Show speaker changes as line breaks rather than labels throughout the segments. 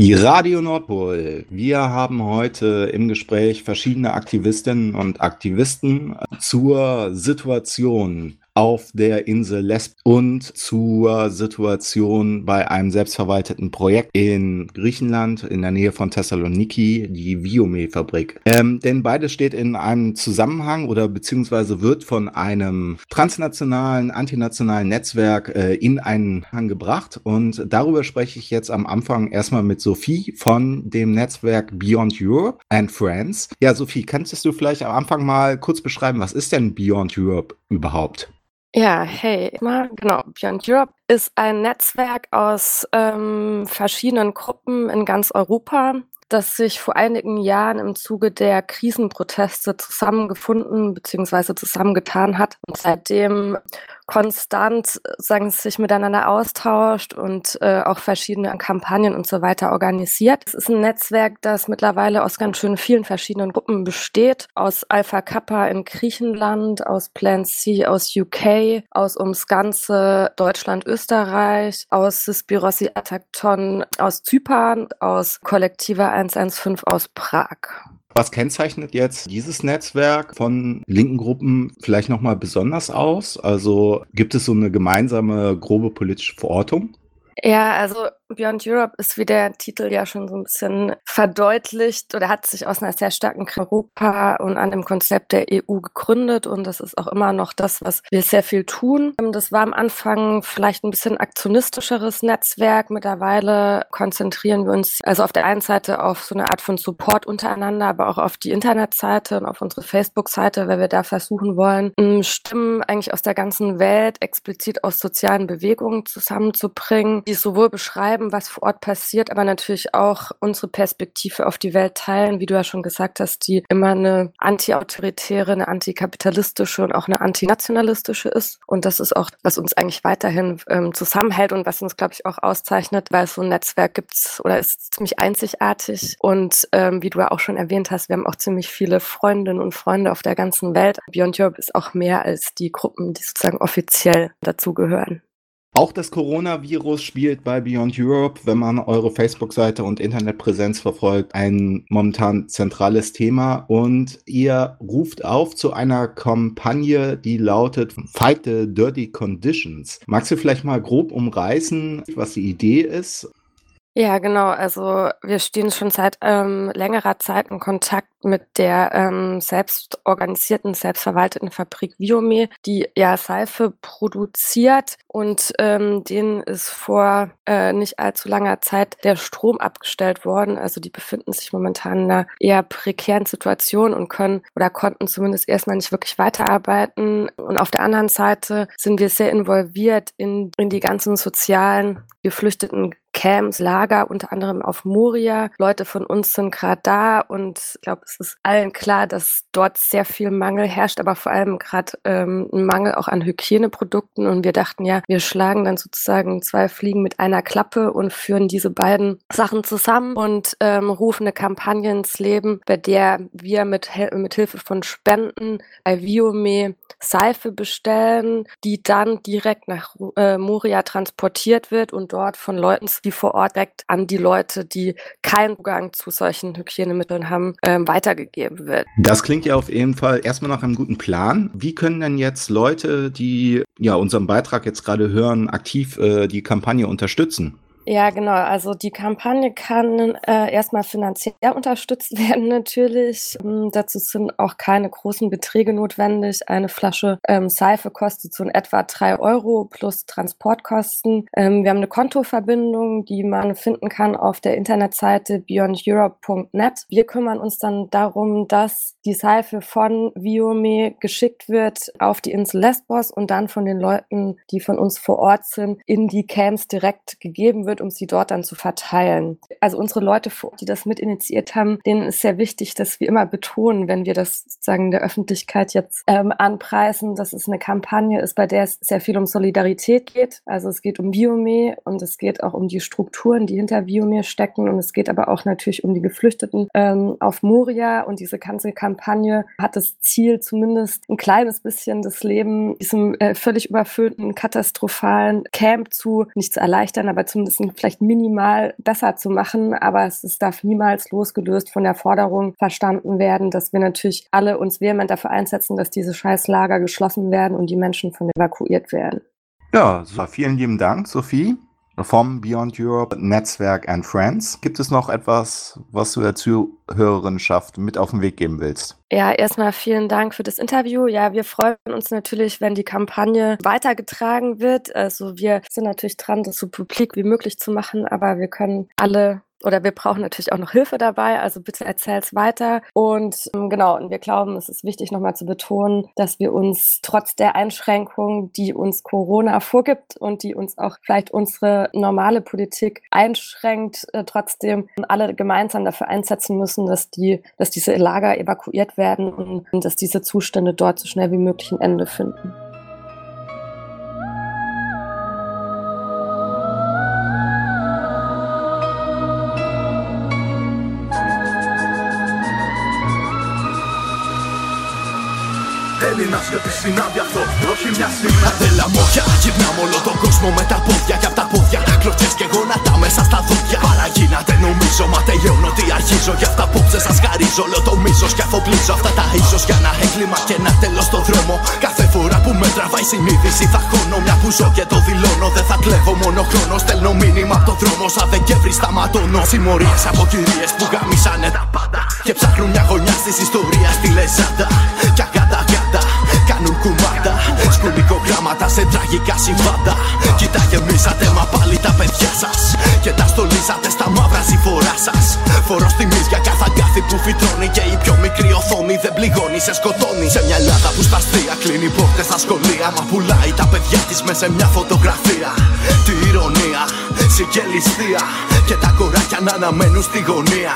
Die Radio Nordpol. Wir haben heute im Gespräch verschiedene Aktivistinnen und Aktivisten zur Situation auf der Insel Lesb und zur Situation bei einem selbstverwalteten Projekt in Griechenland in der Nähe von Thessaloniki, die Viome-Fabrik. Ähm, denn beides steht in einem Zusammenhang oder beziehungsweise wird von einem transnationalen, antinationalen Netzwerk äh, in einen Hang gebracht und darüber spreche ich jetzt am Anfang erstmal mit Sophie von dem Netzwerk Beyond Europe and Friends. Ja, Sophie, kannst du vielleicht am Anfang mal kurz beschreiben, was ist denn Beyond Europe überhaupt?
Ja, hey, genau. Beyond Europe ist ein Netzwerk aus ähm, verschiedenen Gruppen in ganz Europa, das sich vor einigen Jahren im Zuge der Krisenproteste zusammengefunden bzw. zusammengetan hat und seitdem konstant sagen, sich miteinander austauscht und äh, auch verschiedene Kampagnen und so weiter organisiert. Es ist ein Netzwerk, das mittlerweile aus ganz schön vielen verschiedenen Gruppen besteht. Aus Alpha Kappa in Griechenland, aus Plan C aus UK, aus ums ganze Deutschland, Österreich, aus Sispirossi Atakton aus Zypern, aus Kollektiva 115 aus Prag.
Was kennzeichnet jetzt dieses Netzwerk von linken Gruppen vielleicht nochmal besonders aus? Also gibt es so eine gemeinsame grobe politische Verortung?
Ja, also Beyond Europe ist, wie der Titel ja schon so ein bisschen verdeutlicht oder hat sich aus einer sehr starken Europa und an dem Konzept der EU gegründet und das ist auch immer noch das, was wir sehr viel tun. Das war am Anfang vielleicht ein bisschen aktionistischeres Netzwerk. Mittlerweile konzentrieren wir uns also auf der einen Seite auf so eine Art von Support untereinander, aber auch auf die Internetseite und auf unsere Facebook-Seite, weil wir da versuchen wollen, Stimmen eigentlich aus der ganzen Welt explizit aus sozialen Bewegungen zusammenzubringen, die sowohl beschreiben, beschreiben, was vor Ort passiert, aber natürlich auch unsere Perspektive auf die Welt teilen, wie du ja schon gesagt hast, die immer eine anti-autoritäre, eine antikapitalistische und auch eine antinationalistische ist. Und das ist auch, was uns eigentlich weiterhin ähm, zusammenhält und was uns, glaube ich, auch auszeichnet, weil so ein Netzwerk gibt's oder ist ziemlich einzigartig. Und ähm, wie du ja auch schon erwähnt hast, wir haben auch ziemlich viele Freundinnen und Freunde auf der ganzen Welt. Beyond Europe ist auch mehr als die Gruppen, die sozusagen offiziell dazugehören.
Auch das Coronavirus spielt bei Beyond Europe, wenn man eure Facebook-Seite und Internetpräsenz verfolgt, ein momentan zentrales Thema. Und ihr ruft auf zu einer Kampagne, die lautet Fight the Dirty Conditions. Magst du vielleicht mal grob umreißen, was die Idee ist?
Ja, genau. Also wir stehen schon seit ähm, längerer Zeit in Kontakt mit der ähm, selbstorganisierten, selbstverwalteten Fabrik Viome, die ja Seife produziert und ähm, denen ist vor äh, nicht allzu langer Zeit der Strom abgestellt worden. Also die befinden sich momentan in einer eher prekären Situation und können oder konnten zumindest erstmal nicht wirklich weiterarbeiten. Und auf der anderen Seite sind wir sehr involviert in, in die ganzen sozialen geflüchteten Camps, Lager, unter anderem auf Moria. Leute von uns sind gerade da und ich glaube, es ist allen klar, dass dort sehr viel Mangel herrscht, aber vor allem gerade ähm, ein Mangel auch an Hygieneprodukten. Und wir dachten ja, wir schlagen dann sozusagen zwei Fliegen mit einer Klappe und führen diese beiden Sachen zusammen und ähm, rufen eine Kampagne ins Leben, bei der wir mit, mit Hilfe von Spenden bei Viome Seife bestellen, die dann direkt nach äh, Moria transportiert wird und dort von Leuten, die vor Ort direkt an die Leute, die keinen Zugang zu solchen Hygienemitteln haben, ähm, weitergegeben wird.
Das klingt ja auf jeden Fall erstmal nach einem guten Plan. Wie können denn jetzt Leute, die ja unseren Beitrag jetzt gerade hören, aktiv äh, die Kampagne unterstützen?
Ja, genau. Also die Kampagne kann äh, erstmal finanziell unterstützt werden natürlich. Ähm, dazu sind auch keine großen Beträge notwendig. Eine Flasche ähm, Seife kostet so in etwa drei Euro plus Transportkosten. Ähm, wir haben eine Kontoverbindung, die man finden kann auf der Internetseite beyondeurope.net. Wir kümmern uns dann darum, dass die Seife von Viome geschickt wird auf die Insel Lesbos und dann von den Leuten, die von uns vor Ort sind, in die Camps direkt gegeben wird um sie dort dann zu verteilen. Also unsere Leute, die das mit initiiert haben, denen ist sehr wichtig, dass wir immer betonen, wenn wir das sozusagen der Öffentlichkeit jetzt ähm, anpreisen, dass es eine Kampagne ist, bei der es sehr viel um Solidarität geht. Also es geht um Biome und es geht auch um die Strukturen, die hinter Biome stecken und es geht aber auch natürlich um die Geflüchteten ähm, auf Moria und diese ganze Kampagne hat das Ziel, zumindest ein kleines bisschen das Leben diesem äh, völlig überfüllten, katastrophalen Camp zu, nicht zu erleichtern, aber zumindest Grenzen vielleicht minimal besser zu machen, aber es, es darf niemals losgelöst von der Forderung verstanden werden, dass wir natürlich alle uns vehement dafür einsetzen, dass diese Scheißlager geschlossen werden und die Menschen von evakuiert werden.
Ja, so, vielen lieben Dank, Sophie vom Beyond Europe Netzwerk and Friends. Gibt es noch etwas, was du der Zuhörerinschaft mit auf den Weg geben willst?
Ja, erstmal vielen Dank für das Interview. Ja, wir freuen uns natürlich, wenn die Kampagne weitergetragen wird. Also wir sind natürlich dran, das so publik wie möglich zu machen, aber wir können alle oder wir brauchen natürlich auch noch Hilfe dabei, also bitte erzähl's weiter. Und ähm, genau, und wir glauben, es ist wichtig nochmal zu betonen, dass wir uns trotz der Einschränkungen, die uns Corona vorgibt und die uns auch vielleicht unsere normale Politik einschränkt, äh, trotzdem alle gemeinsam dafür einsetzen müssen, dass die, dass diese Lager evakuiert werden und, und dass diese Zustände dort so schnell wie möglich ein Ende finden.
Θέλει να σιωπήσει συνάδει αυτό, όχι μια στιγμή Θέλα μόχια, γυρνάμε όλο τον κόσμο με τα πόδια και απ' τα πόδια. Κλωτσιές και γόνατα μέσα στα δόντια. Παραγίνατε νομίζω, μα τελειώνω ότι αρχίζω. Γι' αυτά απόψε σας χαρίζω. Όλο το μίσος Και αφοπλίζω. Αυτά τα ίσως για ένα έγκλημα και ένα τέλος στο δρόμο. Κάθε φορά που με τραβάει συνείδηση θα χώνω Μια που ζω και το δηλώνω. Δεν θα κλέβω μόνο χρόνο Στέλνω μήνυμα από το δρόμο. Σαν Δεκέμβρη σταματώνω. Συμμορίες από κυρίες που γαμίσανε τα πάντα. Και ψάχνουν μια γωνιά της ιστορίας στη λεζάντα σε τραγικά συμβάντα. Κοιτά γεμίσατε μα πάλι τα παιδιά σας. Και τα στολίσατε στα μαύρα συμφορά σας. Φορό τιμή για κάθε αγκάθι που φυτρώνει Και η πιο μικρή οθόνη δεν πληγώνει, σε σκοτώνει. Σε μια Ελλάδα που στα αστεία κλείνει πόρτες στα σχολεία. Μα πουλάει τα παιδιά της με σε μια φωτογραφία. Τι ηρωνία, συγγελιστία Και τα κοράκια να αναμένουν στη γωνία.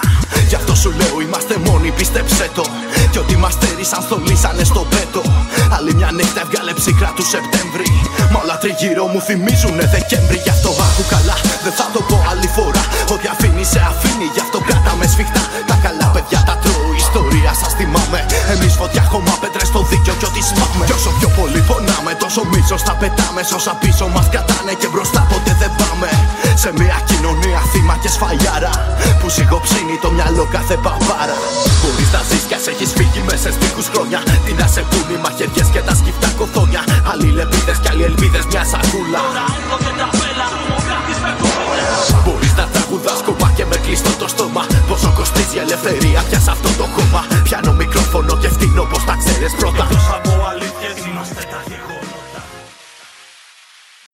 Γι' αυτό σου λέω είμαστε μόνοι, πίστεψε το. Και ότι μας στέρισαν στολίσανε στο πέτο. Άλλη μια νύχτα έβγαλε ψυχρά του Σεπτέμβρη. Μα όλα τριγύρω μου θυμίζουνε Δεκέμβρη. Γι' αυτό άκου καλά, δεν θα το πω άλλη φορά. Ό,τι αφήνει σε αφήνει, γι' αυτό κράταμε σφιχτά. Τα καλά παιδιά τα τρώω, ιστορία σας θυμάμαι. Εμείς φωτιά χώμα πέτρες στο δίκιο κι ό,τι σπάμε Κι όσο πιο πολύ πονάμε, τόσο μίσο θα πετάμε. Σ' πίσω μας κρατάνε και μπροστά ποτέ δεν πάμε. Σε μια κοινωνία θύμα και σφαλιάρα Που σιγοψύνει το μυαλό κάθε παπάρα. Μπορείς να ζεις κι ας έχεις φύγει μέσα στίχους χρόνια. Τι να σε πούν οι μαχαιριές και τα σκυφτά κοθόνια. Άλλοι λεπίδε κι άλλοι ελπίδε μια σακούλα. Μπορείς να τραγουδάς κομμά και με κλειστό το στόμα. Πόσο κοστίζει η ελευθερία πια σε αυτό το κόμμα Πιάνω μικρόφωνο και φτύνω πω τα ξέρει πρώτα από αλήθειες είμαστε τα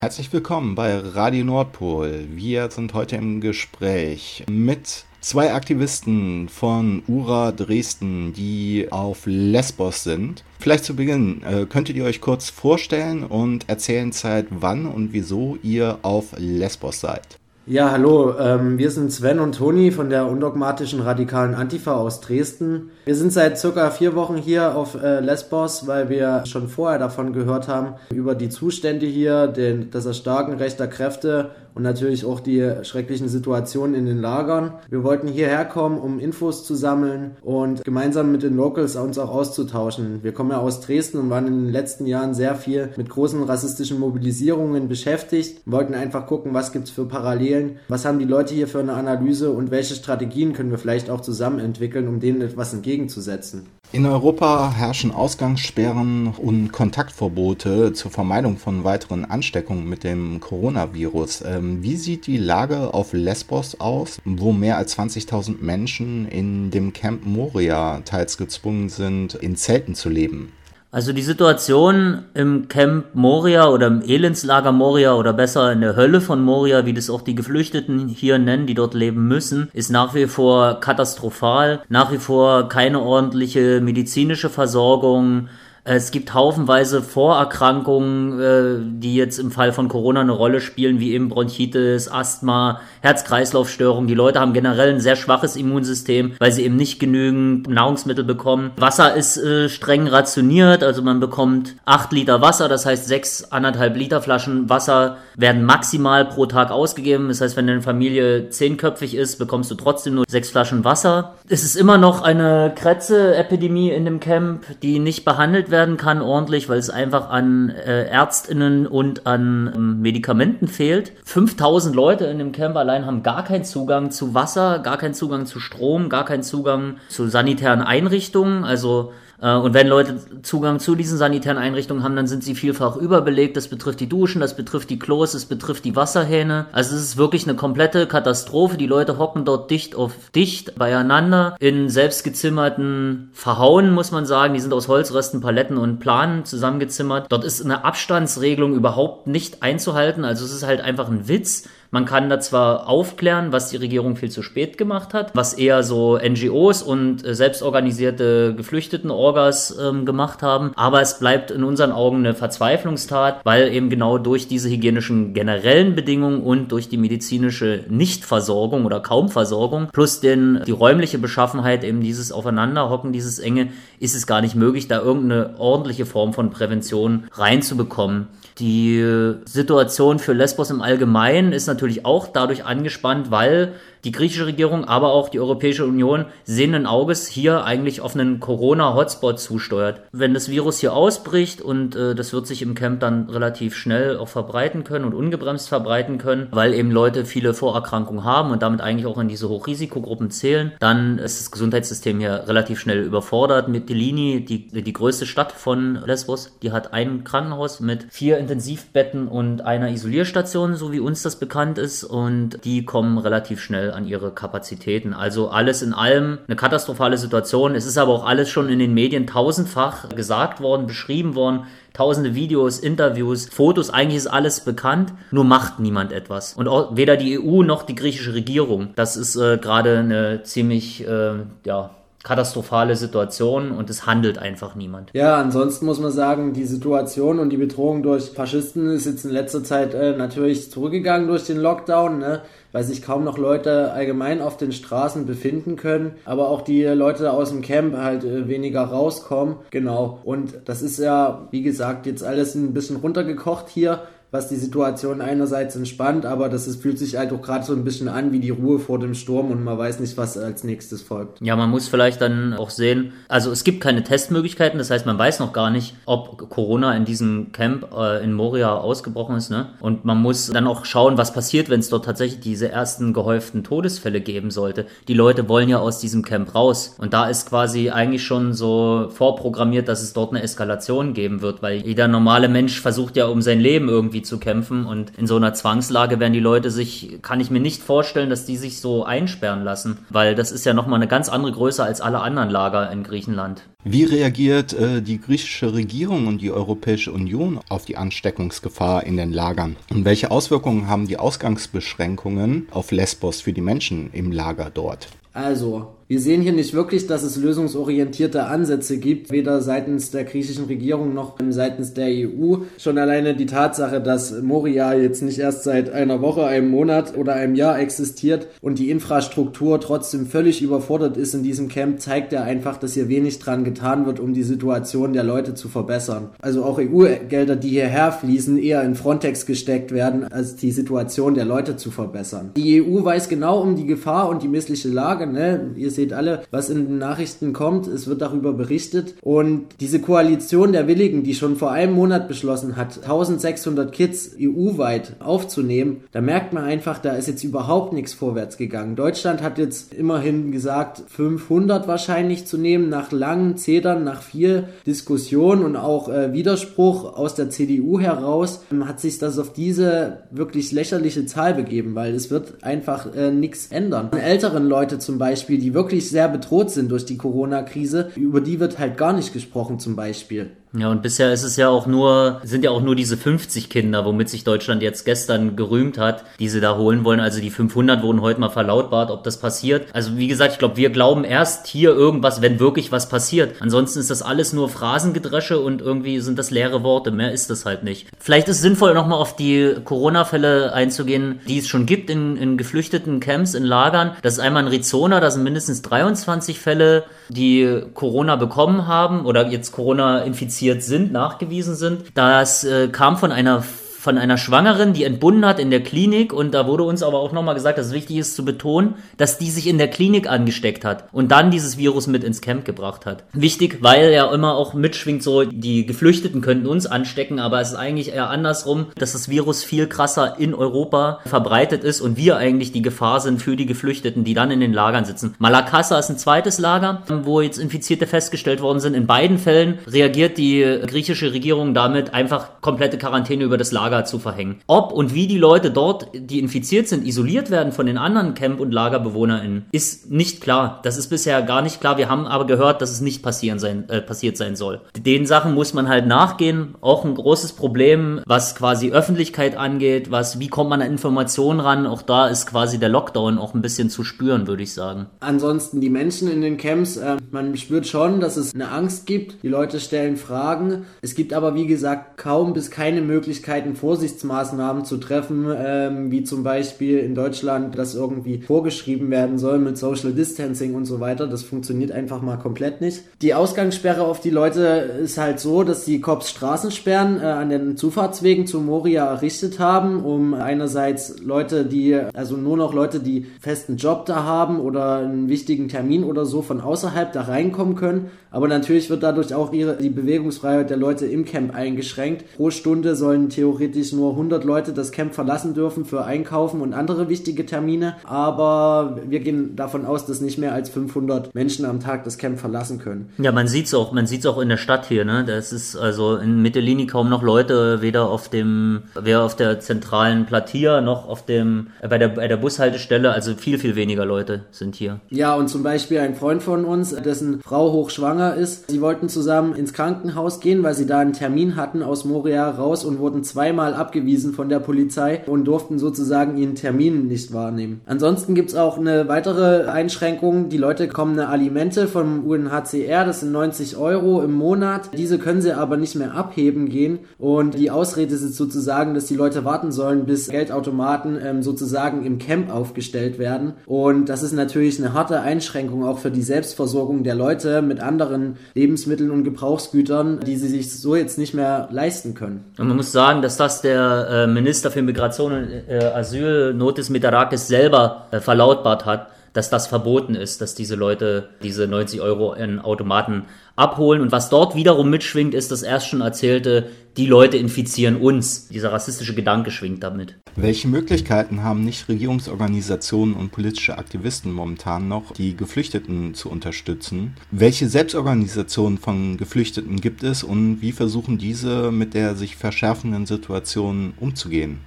Herzlich willkommen bei Radio Nordpol. Wir sind heute im Gespräch mit zwei Aktivisten von URA Dresden, die auf Lesbos sind. Vielleicht zu Beginn, äh, könntet ihr euch kurz vorstellen und erzählen seit wann und wieso ihr auf Lesbos seid?
Ja, hallo, ähm, wir sind Sven und Toni von der undogmatischen radikalen Antifa aus Dresden. Wir sind seit circa vier Wochen hier auf äh, Lesbos, weil wir schon vorher davon gehört haben, über die Zustände hier, den, das Erstarken rechter Kräfte und natürlich auch die schrecklichen Situationen in den Lagern. Wir wollten hierher kommen, um Infos zu sammeln und gemeinsam mit den Locals uns auch auszutauschen. Wir kommen ja aus Dresden und waren in den letzten Jahren sehr viel mit großen rassistischen Mobilisierungen beschäftigt. Wir wollten einfach gucken, was gibt's für Parallelen, was haben die Leute hier für eine Analyse und welche Strategien können wir vielleicht auch zusammen entwickeln, um denen etwas entgegenzusetzen.
In Europa herrschen Ausgangssperren und Kontaktverbote zur Vermeidung von weiteren Ansteckungen mit dem Coronavirus. Ähm, wie sieht die Lage auf Lesbos aus, wo mehr als 20.000 Menschen in dem Camp Moria teils gezwungen sind, in Zelten zu leben?
Also die Situation im Camp Moria oder im Elendslager Moria oder besser in der Hölle von Moria, wie das auch die Geflüchteten hier nennen, die dort leben müssen, ist nach wie vor katastrophal. Nach wie vor keine ordentliche medizinische Versorgung, es gibt haufenweise Vorerkrankungen, äh, die jetzt im Fall von Corona eine Rolle spielen, wie eben Bronchitis, Asthma, Herz-Kreislauf-Störungen. Die Leute haben generell ein sehr schwaches Immunsystem, weil sie eben nicht genügend Nahrungsmittel bekommen. Wasser ist äh, streng rationiert, also man bekommt acht Liter Wasser, das heißt sechs anderthalb Liter Flaschen Wasser werden maximal pro Tag ausgegeben. Das heißt, wenn eine Familie zehnköpfig ist, bekommst du trotzdem nur sechs Flaschen Wasser. Es ist immer noch eine Krätze-Epidemie in dem Camp, die nicht behandelt werden kann ordentlich, weil es einfach an äh, Ärztinnen und an ähm, Medikamenten fehlt. 5000 Leute in dem Camp allein haben gar keinen Zugang zu Wasser, gar keinen Zugang zu Strom, gar keinen Zugang zu sanitären Einrichtungen. Also und wenn Leute Zugang zu diesen sanitären Einrichtungen haben, dann sind sie vielfach überbelegt. Das betrifft die Duschen, das betrifft die Klos, es betrifft die Wasserhähne. Also es ist wirklich eine komplette Katastrophe. Die Leute hocken dort dicht auf dicht beieinander in selbstgezimmerten Verhauen, muss man sagen. Die sind aus Holzresten, Paletten und Planen zusammengezimmert. Dort ist eine Abstandsregelung überhaupt nicht einzuhalten. Also es ist halt einfach ein Witz. Man kann da zwar aufklären, was die Regierung viel zu spät gemacht hat, was eher so NGOs und äh, selbstorganisierte Geflüchteten-Orgas ähm, gemacht haben, aber es bleibt in unseren Augen eine Verzweiflungstat, weil eben genau durch diese hygienischen generellen Bedingungen und durch die medizinische Nichtversorgung oder Kaumversorgung plus den, die räumliche Beschaffenheit eben dieses Aufeinanderhocken, dieses Enge, ist es gar nicht möglich, da irgendeine ordentliche Form von Prävention reinzubekommen. Die Situation für Lesbos im Allgemeinen ist natürlich auch dadurch angespannt, weil die griechische Regierung, aber auch die Europäische Union sehenden Auges hier eigentlich auf einen Corona-Hotspot zusteuert. Wenn das Virus hier ausbricht und äh, das wird sich im Camp dann relativ schnell auch verbreiten können und ungebremst verbreiten können, weil eben Leute viele Vorerkrankungen haben und damit eigentlich auch in diese Hochrisikogruppen zählen, dann ist das Gesundheitssystem hier relativ schnell überfordert. Mytilini, die, die größte Stadt von Lesbos, die hat ein Krankenhaus mit vier Intensivbetten und einer Isolierstation, so wie uns das bekannt ist, und die kommen relativ schnell an ihre Kapazitäten. Also alles in allem eine katastrophale Situation. Es ist aber auch alles schon in den Medien tausendfach gesagt worden, beschrieben worden. Tausende Videos, Interviews, Fotos, eigentlich ist alles bekannt, nur macht niemand etwas. Und auch weder die EU noch die griechische Regierung. Das ist äh, gerade eine ziemlich, äh, ja, katastrophale Situation und es handelt einfach niemand.
Ja, ansonsten muss man sagen, die Situation und die Bedrohung durch Faschisten ist jetzt in letzter Zeit äh, natürlich zurückgegangen durch den Lockdown, ne? weil sich kaum noch Leute allgemein auf den Straßen befinden können, aber auch die Leute aus dem Camp halt äh, weniger rauskommen. Genau. Und das ist ja, wie gesagt, jetzt alles ein bisschen runtergekocht hier was die Situation einerseits entspannt, aber das ist, fühlt sich halt auch gerade so ein bisschen an wie die Ruhe vor dem Sturm und man weiß nicht, was als nächstes folgt.
Ja, man muss vielleicht dann auch sehen, also es gibt keine Testmöglichkeiten, das heißt, man weiß noch gar nicht, ob Corona in diesem Camp äh, in Moria ausgebrochen ist, ne? Und man muss dann auch schauen, was passiert, wenn es dort tatsächlich diese ersten gehäuften Todesfälle geben sollte. Die Leute wollen ja aus diesem Camp raus und da ist quasi eigentlich schon so vorprogrammiert, dass es dort eine Eskalation geben wird, weil jeder normale Mensch versucht ja um sein Leben irgendwie irgendwie zu kämpfen. Und in so einer Zwangslage werden die Leute sich, kann ich mir nicht vorstellen, dass die sich so einsperren lassen, weil das ist ja nochmal eine ganz andere Größe als alle anderen Lager in Griechenland.
Wie reagiert äh, die griechische Regierung und die Europäische Union auf die Ansteckungsgefahr in den Lagern? Und welche Auswirkungen haben die Ausgangsbeschränkungen auf Lesbos für die Menschen im Lager dort?
Also, wir sehen hier nicht wirklich, dass es lösungsorientierte Ansätze gibt, weder seitens der griechischen Regierung noch seitens der EU. Schon alleine die Tatsache, dass Moria jetzt nicht erst seit einer Woche, einem Monat oder einem Jahr existiert und die Infrastruktur trotzdem völlig überfordert ist in diesem Camp, zeigt ja einfach, dass hier wenig dran getan wird, um die Situation der Leute zu verbessern. Also auch EU-Gelder, die hierher fließen, eher in Frontex gesteckt werden, als die Situation der Leute zu verbessern. Die EU weiß genau um die Gefahr und die missliche Lage. Ne? Ihr seht alle, was in den Nachrichten kommt. Es wird darüber berichtet. Und diese Koalition der Willigen, die schon vor einem Monat beschlossen hat, 1600 Kids EU-weit aufzunehmen, da merkt man einfach, da ist jetzt überhaupt nichts vorwärts gegangen. Deutschland hat jetzt immerhin gesagt, 500 wahrscheinlich zu nehmen, nach langen Zedern, nach viel Diskussion und auch äh, Widerspruch aus der CDU heraus, hat sich das auf diese wirklich lächerliche Zahl begeben, weil es wird einfach äh, nichts ändern. Älteren Leute zum Beispiel, die wirklich wirklich sehr bedroht sind durch die Corona-Krise, über die wird halt gar nicht gesprochen zum Beispiel.
Ja, und bisher ist es ja auch nur, sind ja auch nur diese 50 Kinder, womit sich Deutschland jetzt gestern gerühmt hat, die sie da holen wollen. Also die 500 wurden heute mal verlautbart, ob das passiert. Also wie gesagt, ich glaube, wir glauben erst hier irgendwas, wenn wirklich was passiert. Ansonsten ist das alles nur Phrasengedresche und irgendwie sind das leere Worte. Mehr ist das halt nicht. Vielleicht ist es sinnvoll, nochmal auf die Corona-Fälle einzugehen, die es schon gibt in, in geflüchteten Camps, in Lagern. Das ist einmal in Rizona, da sind mindestens 23 Fälle, die Corona bekommen haben oder jetzt Corona infiziert infiziert sind, nachgewiesen sind. Das äh, kam von einer von einer Schwangeren, die entbunden hat in der Klinik und da wurde uns aber auch nochmal gesagt, dass es wichtig ist zu betonen, dass die sich in der Klinik angesteckt hat und dann dieses Virus mit ins Camp gebracht hat. Wichtig, weil ja immer auch mitschwingt, so die Geflüchteten könnten uns anstecken, aber es ist eigentlich eher andersrum, dass das Virus viel krasser in Europa verbreitet ist und wir eigentlich die Gefahr sind für die Geflüchteten, die dann in den Lagern sitzen. Malakassa ist ein zweites Lager, wo jetzt Infizierte festgestellt worden sind. In beiden Fällen reagiert die griechische Regierung damit, einfach komplette Quarantäne über das Lager zu verhängen. Ob und wie die Leute dort, die infiziert sind, isoliert werden von den anderen Camp- und LagerbewohnerInnen, ist nicht klar. Das ist bisher gar nicht klar. Wir haben aber gehört, dass es nicht passieren sein, äh, passiert sein soll. Den Sachen muss man halt nachgehen. Auch ein großes Problem, was quasi Öffentlichkeit angeht, was, wie kommt man an Informationen ran? Auch da ist quasi der Lockdown auch ein bisschen zu spüren, würde ich sagen.
Ansonsten die Menschen in den Camps, äh, man spürt schon, dass es eine Angst gibt. Die Leute stellen Fragen. Es gibt aber, wie gesagt, kaum bis keine Möglichkeiten, Vorsichtsmaßnahmen zu treffen, ähm, wie zum Beispiel in Deutschland, dass irgendwie vorgeschrieben werden soll mit Social Distancing und so weiter. Das funktioniert einfach mal komplett nicht. Die Ausgangssperre auf die Leute ist halt so, dass die Cops Straßensperren äh, an den Zufahrtswegen zu Moria errichtet haben, um einerseits Leute, die, also nur noch Leute, die festen Job da haben oder einen wichtigen Termin oder so von außerhalb da reinkommen können. Aber natürlich wird dadurch auch ihre, die Bewegungsfreiheit der Leute im Camp eingeschränkt. Pro Stunde sollen theoretisch nur 100 Leute das Camp verlassen dürfen für Einkaufen und andere wichtige Termine. Aber wir gehen davon aus, dass nicht mehr als 500 Menschen am Tag das Camp verlassen können.
Ja, man sieht's auch, man sieht's auch in der Stadt hier, ne? Das ist also in Mittelini kaum noch Leute, weder auf dem, weder auf der zentralen Platia noch auf dem, äh, bei der, bei der Bushaltestelle, also viel, viel weniger Leute sind hier.
Ja, und zum Beispiel ein Freund von uns, dessen Frau hochschwanger ist, sie wollten zusammen ins Krankenhaus gehen, weil sie da einen Termin hatten aus Moria raus und wurden zweimal abgewiesen von der Polizei und durften sozusagen ihren Termin nicht wahrnehmen. Ansonsten gibt's auch eine weitere Einschränkung. Die Leute bekommen eine Alimente vom UNHCR, das sind 90 Euro im Monat. Diese können sie aber nicht mehr abheben gehen und die Ausrede ist sozusagen, dass die Leute warten sollen, bis Geldautomaten ähm, sozusagen im Camp aufgestellt werden. Und das ist natürlich eine harte Einschränkung auch für die Selbstversorgung der Leute mit anderen Lebensmitteln und Gebrauchsgütern, die sie sich so jetzt nicht mehr leisten können.
Und man muss sagen, dass das der äh, Minister für Migration und äh, Asyl, Notis Mitarakis, selber äh, verlautbart hat, dass das verboten ist, dass diese Leute diese 90 Euro in Automaten abholen. Und was dort wiederum mitschwingt, ist das erst schon erzählte, die Leute infizieren uns. Dieser rassistische Gedanke schwingt damit.
Welche Möglichkeiten haben Nichtregierungsorganisationen und politische Aktivisten momentan noch, die Geflüchteten zu unterstützen? Welche Selbstorganisationen von Geflüchteten gibt es und wie versuchen diese mit der sich verschärfenden Situation umzugehen?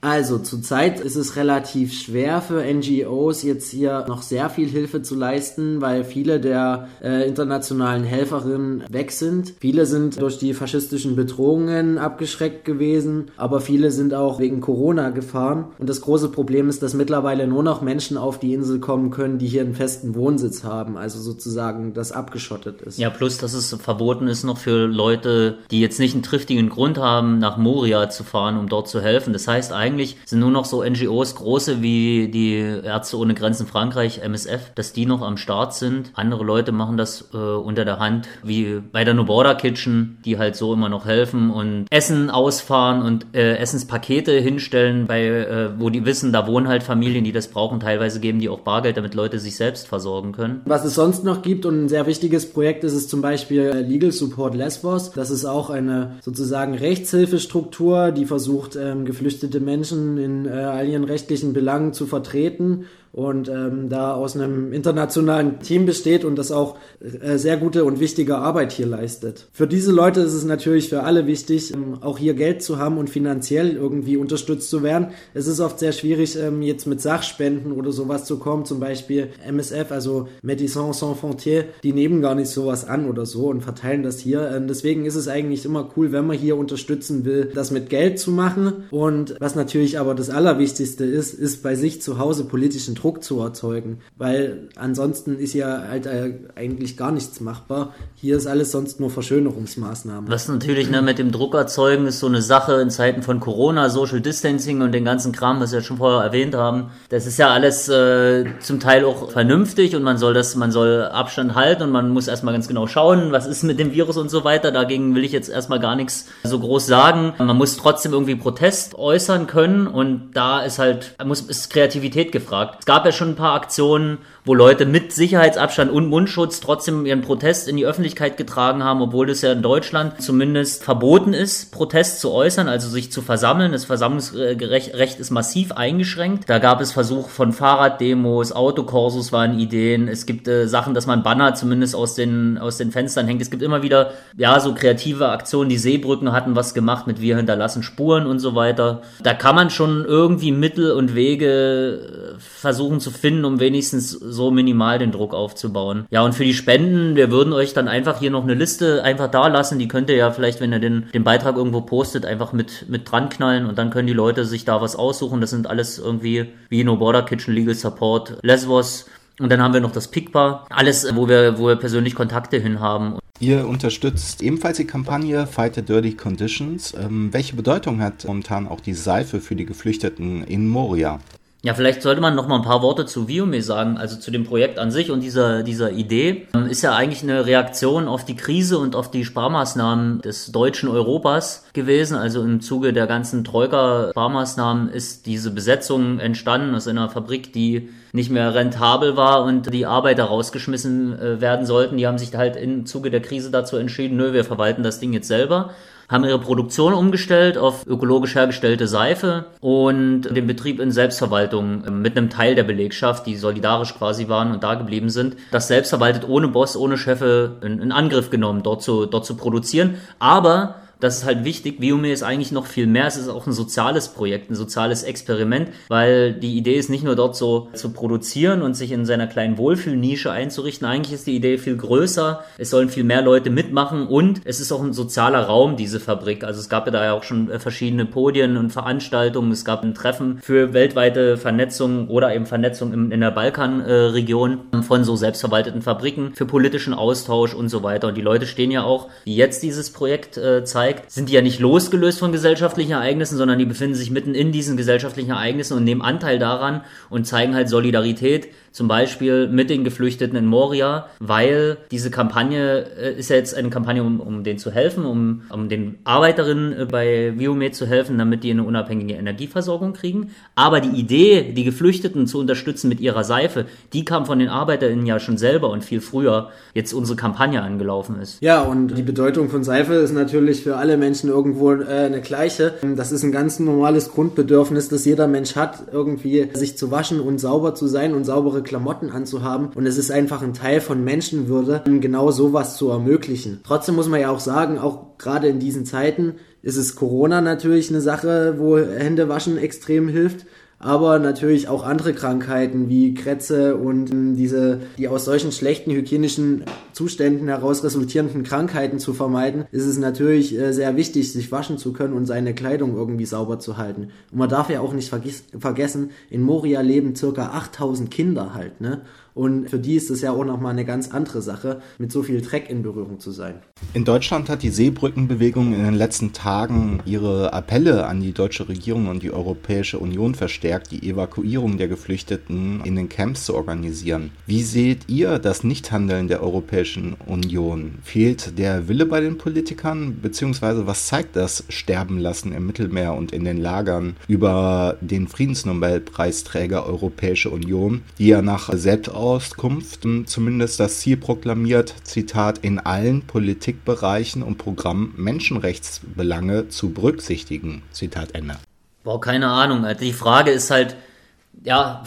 Also zurzeit ist es relativ schwer für NGOs jetzt hier noch sehr viel Hilfe zu leisten, weil viele der äh, internationalen Helferinnen weg sind. Viele sind durch die faschistischen Bedrohungen abgeschreckt gewesen, aber viele sind auch wegen Corona gefahren. Und das große Problem ist, dass mittlerweile nur noch Menschen auf die Insel kommen können, die hier einen festen Wohnsitz haben, also sozusagen das abgeschottet ist.
Ja, plus, dass es verboten ist noch für Leute, die jetzt nicht einen triftigen Grund haben, nach Moria zu fahren, um dort zu helfen. Das heißt eigentlich, eigentlich sind nur noch so NGOs, große wie die Ärzte ohne Grenzen Frankreich, MSF, dass die noch am Start sind. Andere Leute machen das äh, unter der Hand, wie bei der No Border Kitchen, die halt so immer noch helfen und Essen ausfahren und äh, Essenspakete hinstellen, bei, äh, wo die wissen, da wohnen halt Familien, die das brauchen. Teilweise geben die auch Bargeld, damit Leute sich selbst versorgen können.
Was es sonst noch gibt und ein sehr wichtiges Projekt ist, ist zum Beispiel Legal Support Lesbos. Das ist auch eine sozusagen Rechtshilfestruktur, die versucht, ähm, geflüchtete Menschen Menschen in äh, all ihren rechtlichen Belangen zu vertreten und ähm, da aus einem internationalen Team besteht und das auch äh, sehr gute und wichtige Arbeit hier leistet. Für diese Leute ist es natürlich für alle wichtig, ähm, auch hier Geld zu haben und finanziell irgendwie unterstützt zu werden. Es ist oft sehr schwierig, ähm, jetzt mit Sachspenden oder sowas zu kommen, zum Beispiel MSF, also Médecins Sans Frontières, die nehmen gar nicht sowas an oder so und verteilen das hier. Ähm, deswegen ist es eigentlich immer cool, wenn man hier unterstützen will, das mit Geld zu machen. Und was natürlich aber das Allerwichtigste ist, ist bei sich zu Hause politischen Druck Druck zu erzeugen, weil ansonsten ist ja halt äh, eigentlich gar nichts machbar. Hier ist alles sonst nur Verschönerungsmaßnahmen.
Was natürlich ne, mit dem Druck erzeugen ist so eine Sache in Zeiten von Corona, Social Distancing und den ganzen Kram, was wir schon vorher erwähnt haben. Das ist ja alles äh, zum Teil auch vernünftig und man soll das, man soll Abstand halten und man muss erstmal ganz genau schauen, was ist mit dem Virus und so weiter. Dagegen will ich jetzt erstmal gar nichts so groß sagen. Man muss trotzdem irgendwie Protest äußern können und da ist halt, muss, ist Kreativität gefragt. Es gab ja schon ein paar Aktionen, wo Leute mit Sicherheitsabstand und Mundschutz trotzdem ihren Protest in die Öffentlichkeit getragen haben, obwohl das ja in Deutschland zumindest verboten ist, Protest zu äußern, also sich zu versammeln. Das Versammlungsrecht ist massiv eingeschränkt. Da gab es Versuche von Fahrraddemos, Autokorsos waren Ideen. Es gibt äh, Sachen, dass man Banner zumindest aus den, aus den Fenstern hängt. Es gibt immer wieder, ja, so kreative Aktionen. Die Seebrücken hatten was gemacht mit Wir hinterlassen Spuren und so weiter. Da kann man schon irgendwie Mittel und Wege äh, versuchen zu finden, um wenigstens so minimal den Druck aufzubauen. Ja, und für die Spenden, wir würden euch dann einfach hier noch eine Liste einfach da lassen. Die könnt ihr ja vielleicht, wenn ihr den, den Beitrag irgendwo postet, einfach mit, mit dran knallen und dann können die Leute sich da was aussuchen. Das sind alles irgendwie wie No Border Kitchen, Legal Support, Lesvos. Und dann haben wir noch das Pickbar. Alles, wo wir, wo wir persönlich Kontakte hin haben.
Ihr unterstützt ebenfalls die Kampagne Fight the Dirty Conditions. Ähm, welche Bedeutung hat momentan auch die Seife für die Geflüchteten in Moria?
Ja, vielleicht sollte man noch mal ein paar Worte zu Viome sagen, also zu dem Projekt an sich und dieser, dieser Idee. Ähm, ist ja eigentlich eine Reaktion auf die Krise und auf die Sparmaßnahmen des deutschen Europas gewesen. Also im Zuge der ganzen Troika-Sparmaßnahmen ist diese Besetzung entstanden aus einer Fabrik, die nicht mehr rentabel war und die Arbeiter rausgeschmissen äh, werden sollten. Die haben sich halt im Zuge der Krise dazu entschieden, nö, wir verwalten das Ding jetzt selber haben ihre Produktion umgestellt auf ökologisch hergestellte Seife und den Betrieb in Selbstverwaltung ähm, mit einem Teil der Belegschaft, die solidarisch quasi waren und da geblieben sind, das selbstverwaltet ohne Boss, ohne Chefe in, in Angriff genommen, dort zu, dort zu produzieren. Aber das ist halt wichtig. Viome ist eigentlich noch viel mehr. Es ist auch ein soziales Projekt, ein soziales Experiment, weil die Idee ist nicht nur dort so zu produzieren und sich in seiner kleinen Wohlfühlnische einzurichten. Eigentlich ist die Idee viel größer. Es sollen viel mehr Leute mitmachen und es ist auch ein sozialer Raum, diese Fabrik. Also es gab ja da ja auch schon verschiedene Podien und Veranstaltungen. Es gab ein Treffen für weltweite Vernetzung oder eben Vernetzung in, der Balkanregion von so selbstverwalteten Fabriken für politischen Austausch und so weiter. Und die Leute stehen ja auch, die jetzt dieses Projekt äh, zeigen, zeigt, sind die ja nicht losgelöst von gesellschaftlichen Ereignissen, sondern die befinden sich mitten in diesen gesellschaftlichen Ereignissen und nehmen Anteil daran und zeigen halt Solidarität zum Beispiel mit den Geflüchteten in Moria, weil diese Kampagne äh, ist ja jetzt eine Kampagne, um, um denen zu helfen, um, um den Arbeiterinnen äh, bei Biomed zu helfen, damit die eine unabhängige Energieversorgung kriegen. Aber die Idee, die Geflüchteten zu unterstützen mit ihrer Seife, die kam von den ArbeiterInnen ja schon selber und viel früher jetzt unsere Kampagne angelaufen ist.
Ja, und die Bedeutung von Seife ist natürlich für alle Menschen irgendwo äh, eine gleiche. Das ist ein ganz normales Grundbedürfnis, das jeder Mensch hat, irgendwie sich zu waschen und sauber zu sein und saubere Klamotten anzuhaben. Und es ist einfach ein Teil von Menschenwürde, genau sowas zu ermöglichen. Trotzdem muss man ja auch sagen, auch gerade in diesen Zeiten ist es Corona natürlich eine Sache, wo Hände waschen extrem hilft aber natürlich auch andere Krankheiten wie Krätze und ähm, diese, die aus solchen schlechten hygienischen Zuständen heraus resultierenden Krankheiten zu vermeiden, ist es natürlich äh, sehr wichtig, sich waschen zu können und seine Kleidung irgendwie sauber zu halten. Und man darf ja auch nicht vergessen, in Moria leben circa 8000 Kinder halt, ne? Und für die ist es ja auch nochmal eine ganz andere Sache, mit so viel Dreck in Berührung zu sein.
In Deutschland hat die Seebrückenbewegung in den letzten Tagen ihre Appelle an die deutsche Regierung und die Europäische Union verstärkt, die Evakuierung der Geflüchteten in den Camps zu organisieren. Wie seht ihr das Nichthandeln der Europäischen Union? Fehlt der Wille bei den Politikern? Beziehungsweise was zeigt das Sterbenlassen im Mittelmeer und in den Lagern über den Friedensnobelpreisträger Europäische Union, die ja nach selbst Auskunft zumindest das Ziel proklamiert, Zitat, in allen Politikbereichen und Programmen Menschenrechtsbelange zu berücksichtigen. Zitat Ende.
Boah, keine Ahnung. Also die Frage ist halt, ja,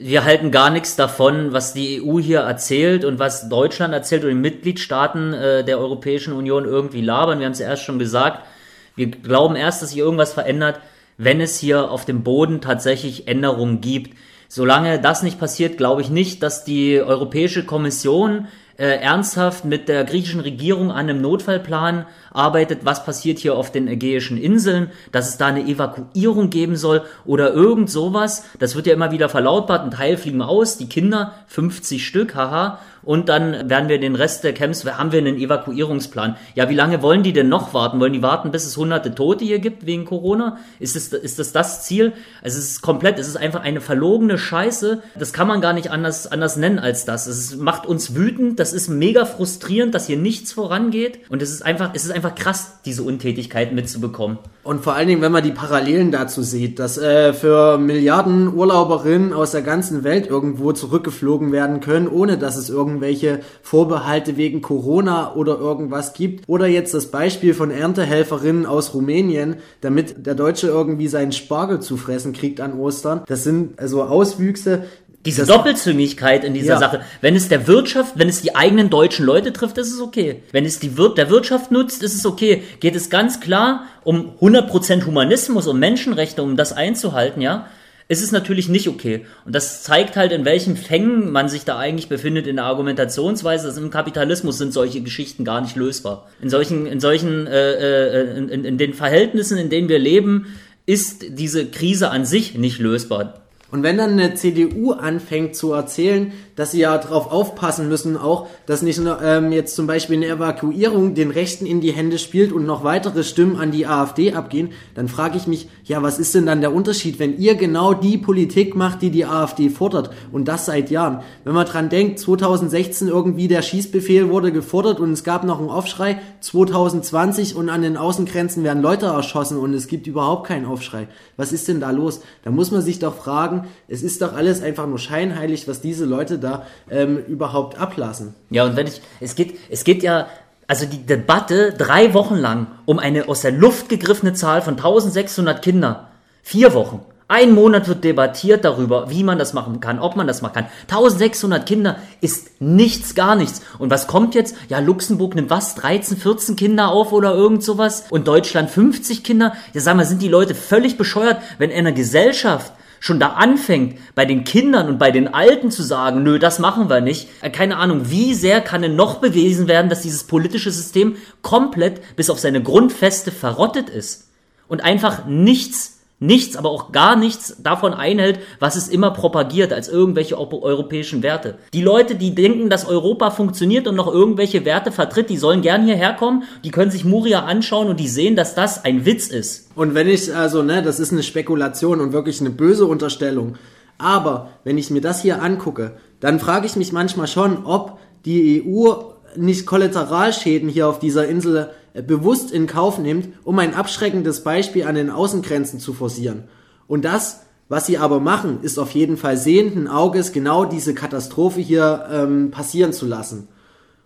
wir halten gar nichts davon, was die EU hier erzählt und was Deutschland erzählt und die Mitgliedstaaten äh, der Europäischen Union irgendwie labern. Wir haben es erst schon gesagt. Wir glauben erst, dass sich irgendwas verändert, wenn es hier auf dem Boden tatsächlich Änderungen gibt. Solange das nicht passiert, glaube ich nicht, dass die Europäische Kommission äh, ernsthaft mit der griechischen Regierung an einem Notfallplan arbeitet, was passiert hier auf den Ägäischen Inseln, dass es da eine Evakuierung geben soll oder irgend sowas. Das wird ja immer wieder verlautbart, ein Teil fliegen aus, die Kinder, 50 Stück, haha, und dann werden wir den Rest der Camps, haben wir einen Evakuierungsplan. Ja, wie lange wollen die denn noch warten? Wollen die warten, bis es hunderte Tote hier gibt wegen Corona? Ist das, ist das das Ziel? Also es ist komplett, es ist einfach eine verlogene Scheiße. Das kann man gar nicht anders, anders nennen als das. Es macht uns wütend, das ist mega frustrierend, dass hier nichts vorangeht und es ist einfach, es ist einfach krass, diese Untätigkeit mitzubekommen.
Und vor allen Dingen, wenn man die Parallelen dazu sieht, dass äh, für Milliarden Urlauberinnen aus der ganzen Welt irgendwo zurückgeflogen werden können, ohne dass es irgendwelche Vorbehalte wegen Corona oder irgendwas gibt. Oder jetzt das Beispiel von Erntehelferinnen aus Rumänien, damit der Deutsche irgendwie seinen Spargel zu fressen kriegt an Ostern. Das sind also Auswüchse,
diese Doppelzüngigkeit in dieser ja. Sache. Wenn es der Wirtschaft, wenn es die eigenen deutschen Leute trifft, ist es okay. Wenn es die Wir der Wirtschaft nutzt, ist es okay. Geht es ganz klar um 100% Humanismus, um Menschenrechte, um das einzuhalten, ja, ist es natürlich nicht okay. Und das zeigt halt, in welchen Fängen man sich da eigentlich befindet in der Argumentationsweise. Also Im Kapitalismus sind solche Geschichten gar nicht lösbar. In solchen, in solchen, äh, äh, in, in, in den Verhältnissen, in denen wir leben, ist diese Krise an sich nicht lösbar.
Und wenn dann eine CDU anfängt zu erzählen, dass sie ja darauf aufpassen müssen, auch, dass nicht ähm, jetzt zum Beispiel eine Evakuierung den Rechten in die Hände spielt und noch weitere Stimmen an die AfD abgehen, dann frage ich mich, ja, was ist denn dann der Unterschied, wenn ihr genau die Politik macht, die die AfD fordert und das seit Jahren? Wenn man dran denkt, 2016 irgendwie der Schießbefehl wurde gefordert und es gab noch einen Aufschrei, 2020 und an den Außengrenzen werden Leute erschossen und es gibt überhaupt keinen Aufschrei. Was ist denn da los? Da muss man sich doch fragen, es ist doch alles einfach nur scheinheilig, was diese Leute da ähm, überhaupt ablassen.
Ja, und wenn ich, es geht, es geht ja, also die Debatte drei Wochen lang um eine aus der Luft gegriffene Zahl von 1600 Kinder. Vier Wochen. Ein Monat wird debattiert darüber, wie man das machen kann, ob man das machen kann. 1600 Kinder ist nichts, gar nichts. Und was kommt jetzt? Ja, Luxemburg nimmt was? 13, 14 Kinder auf oder irgend sowas? Und Deutschland 50 Kinder? Ja, sag mal, sind die Leute völlig bescheuert, wenn in einer Gesellschaft schon da anfängt, bei den Kindern und bei den Alten zu sagen, nö, das machen wir nicht, äh, keine Ahnung, wie sehr kann denn noch bewiesen werden, dass dieses politische System komplett bis auf seine Grundfeste verrottet ist und einfach nichts nichts, aber auch gar nichts davon einhält, was es immer propagiert als irgendwelche europäischen Werte. Die Leute, die denken, dass Europa funktioniert und noch irgendwelche Werte vertritt, die sollen gern hierher kommen, die können sich Muria anschauen und die sehen, dass das ein Witz ist.
Und wenn ich, also, ne, das ist eine Spekulation und wirklich eine böse Unterstellung. Aber wenn ich mir das hier angucke, dann frage ich mich manchmal schon, ob die EU nicht Kollateralschäden hier auf dieser Insel bewusst in Kauf nimmt, um ein abschreckendes Beispiel an den Außengrenzen zu forcieren. Und das, was sie aber machen, ist auf jeden Fall sehenden Auges genau diese Katastrophe hier ähm, passieren zu lassen.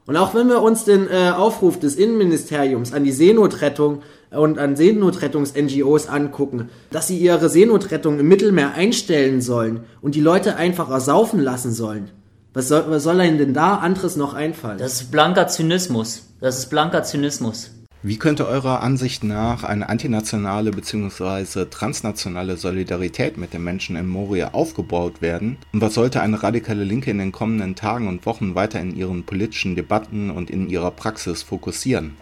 Und auch wenn wir uns den äh, Aufruf des Innenministeriums an die Seenotrettung und an Seenotrettungs-NGOs angucken, dass sie ihre Seenotrettung im Mittelmeer einstellen sollen und die Leute einfach ersaufen lassen sollen. Was soll, was soll denn da anderes noch einfallen?
Das ist blanker Zynismus. Das ist blanker Zynismus.
Wie könnte eurer Ansicht nach eine antinationale bzw. transnationale Solidarität mit den Menschen in Moria aufgebaut werden? Und was sollte eine radikale Linke in den kommenden Tagen und Wochen weiter in ihren politischen Debatten und in ihrer Praxis fokussieren?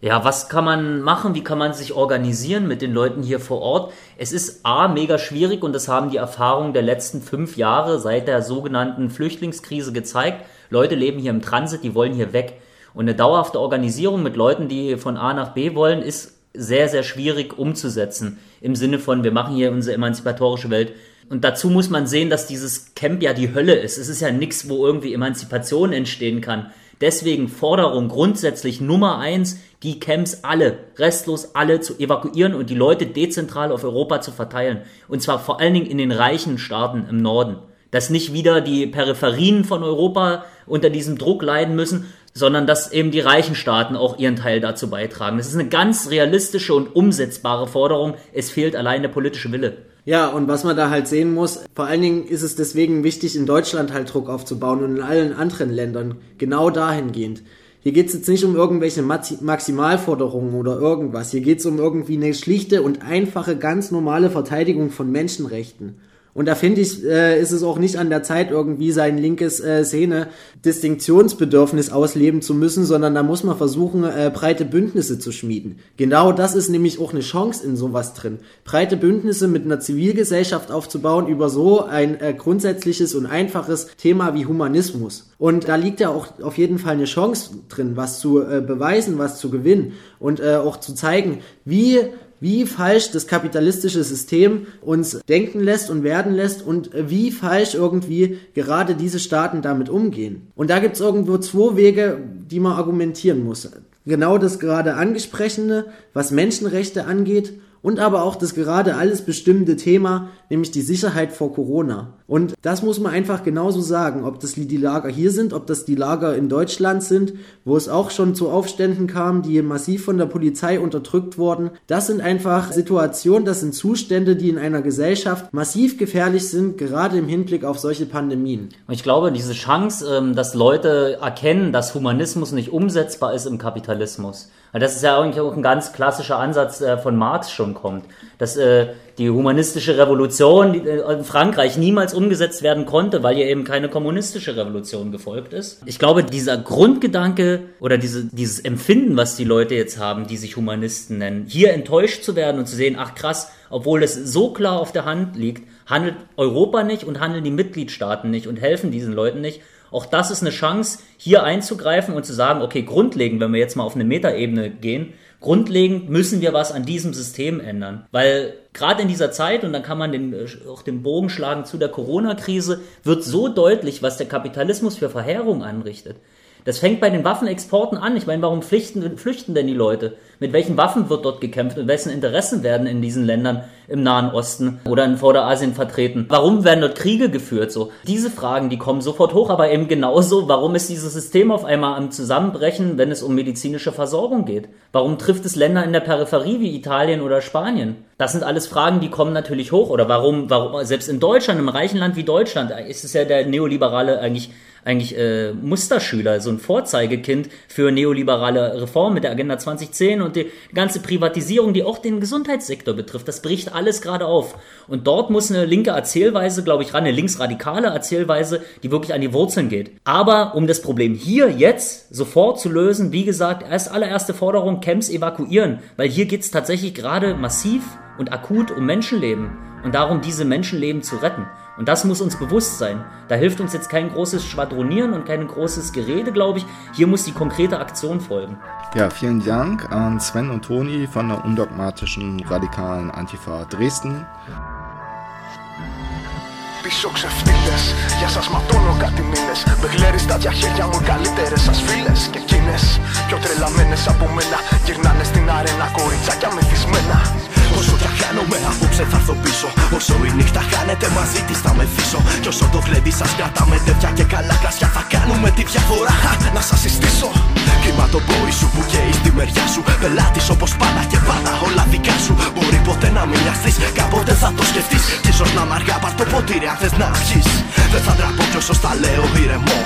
Ja, was kann man machen? Wie kann man sich organisieren mit den Leuten hier vor Ort? Es ist A, mega schwierig und das haben die Erfahrungen der letzten fünf Jahre seit der sogenannten Flüchtlingskrise gezeigt. Leute leben hier im Transit, die wollen hier weg. Und eine dauerhafte Organisierung mit Leuten, die von A nach B wollen, ist sehr, sehr schwierig umzusetzen. Im Sinne von, wir machen hier unsere emanzipatorische Welt. Und dazu muss man sehen, dass dieses Camp ja die Hölle ist. Es ist ja nichts, wo irgendwie Emanzipation entstehen kann. Deswegen Forderung grundsätzlich Nummer eins, die Camps alle, restlos alle zu evakuieren und die Leute dezentral auf Europa zu verteilen. Und zwar vor allen Dingen in den reichen Staaten im Norden. Dass nicht wieder die Peripherien von Europa unter diesem Druck leiden müssen, sondern dass eben die reichen Staaten auch ihren Teil dazu beitragen. Das ist eine ganz realistische und umsetzbare Forderung. Es fehlt allein der politische Wille.
Ja, und was man da halt sehen muss, vor allen Dingen ist es deswegen wichtig, in Deutschland halt Druck aufzubauen und in allen anderen Ländern genau dahingehend. Hier geht es jetzt nicht um irgendwelche Maximalforderungen oder irgendwas. Hier geht es um irgendwie eine schlichte und einfache, ganz normale Verteidigung von Menschenrechten. Und da finde ich, äh, ist es auch nicht an der Zeit, irgendwie sein linkes äh, Szene-Distinktionsbedürfnis ausleben zu müssen, sondern da muss man versuchen, äh, breite Bündnisse zu schmieden. Genau das ist nämlich auch eine Chance in sowas drin. Breite Bündnisse mit einer Zivilgesellschaft aufzubauen über so ein äh, grundsätzliches und einfaches Thema wie Humanismus. Und da liegt ja auch auf jeden Fall eine Chance drin, was zu äh, beweisen, was zu gewinnen und äh, auch zu zeigen, wie wie falsch das kapitalistische System uns denken lässt und werden lässt und wie falsch irgendwie gerade diese Staaten damit umgehen. Und da gibt es irgendwo zwei Wege, die man argumentieren muss. Genau das gerade angesprochene, was Menschenrechte angeht und aber auch das gerade alles bestimmende Thema, nämlich die Sicherheit vor Corona. Und das muss man einfach genauso sagen, ob das die Lager hier sind, ob das die Lager in Deutschland sind, wo es auch schon zu Aufständen kam, die massiv von der Polizei unterdrückt wurden. Das sind einfach Situationen, das sind Zustände, die in einer Gesellschaft massiv gefährlich sind, gerade im Hinblick auf solche Pandemien.
Und ich glaube, diese Chance, ähm, dass Leute erkennen, dass Humanismus nicht umsetzbar ist im Kapitalismus, das ist ja eigentlich auch ein ganz klassischer Ansatz äh, von Marx schon kommt, dass äh, die humanistische Revolution äh, in Frankreich niemals umgesetzt werden konnte, weil ihr eben keine kommunistische Revolution gefolgt ist. Ich glaube, dieser Grundgedanke oder diese, dieses Empfinden, was die Leute jetzt haben, die sich Humanisten nennen, hier enttäuscht zu werden und zu sehen, ach krass, obwohl es so klar auf der Hand liegt, handelt Europa nicht und handeln die Mitgliedstaaten nicht und helfen diesen Leuten nicht auch das ist eine Chance, hier einzugreifen und zu sagen, okay, grundlegend, wenn wir jetzt mal auf eine Metaebene gehen, grundlegend müssen wir was an diesem System ändern. Weil gerade in dieser Zeit, und dann kann man den, äh, auch den Bogen schlagen zu der Corona-Krise, wird so deutlich, was der Kapitalismus für Verheerung anrichtet. Das fängt bei den Waffenexporten an. Ich meine, warum flüchten, flüchten denn die Leute? Mit welchen Waffen wird dort gekämpft und wessen Interessen werden in diesen Ländern im Nahen Osten oder in Vorderasien vertreten? Warum werden dort Kriege geführt? So, diese Fragen, die kommen sofort hoch, aber eben genauso, warum ist dieses System auf einmal am Zusammenbrechen, wenn es um medizinische Versorgung geht? Warum trifft es Länder in der Peripherie wie Italien oder Spanien? Das sind alles Fragen, die kommen natürlich hoch. Oder warum, warum, selbst in Deutschland, im reichen Land wie Deutschland, ist es ja der Neoliberale eigentlich eigentlich äh, Musterschüler, so ein Vorzeigekind für neoliberale Reformen mit der Agenda 2010 und die ganze Privatisierung, die auch den Gesundheitssektor betrifft. Das bricht alles gerade auf. Und dort muss eine linke Erzählweise, glaube ich, ran, eine linksradikale Erzählweise, die wirklich an die Wurzeln geht. Aber um das Problem hier jetzt sofort zu lösen, wie gesagt, erst allererste Forderung, Camps evakuieren, weil hier geht es tatsächlich gerade massiv und akut um Menschenleben und darum, diese Menschenleben zu retten. Und das muss uns bewusst sein. Da hilft uns jetzt kein großes Schwadronieren und kein großes Gerede, glaube ich. Hier muss die konkrete Aktion folgen.
Ja, vielen Dank an Sven und Toni von der undogmatischen radikalen Antifa Dresden.
πίσω ξεφτύλες Για σας ματώνω κάτι μήνες Με γλέρει στα χέρια μου καλύτερες σας φίλες Και εκείνες πιο τρελαμένες από μένα Γυρνάνε στην αρένα κοριτσάκια μεθυσμένα Όσο κι χάνομαι απόψε θα έρθω πίσω. Όσο η νύχτα χάνεται μαζί της θα μεθύσω Κι όσο το γλέντι σας κρατάμε τέτοια και καλά κρασιά Θα κάνουμε τη διαφορά. Να σας συστήσω. Κύμα το πόη σου που καίει στη μεριά σου. Πελάτης όπως πάντα και πάντα όλα δικά σου. Μπορεί ποτέ να μην νοιαστείς Κάποτε θα το σκεφτείς. Κι ίσως να μ' αργά πάρ' το ποτήρι αν θες να πιεις Δεν θα ντραπώ κι όσο στα λέω ηρεμό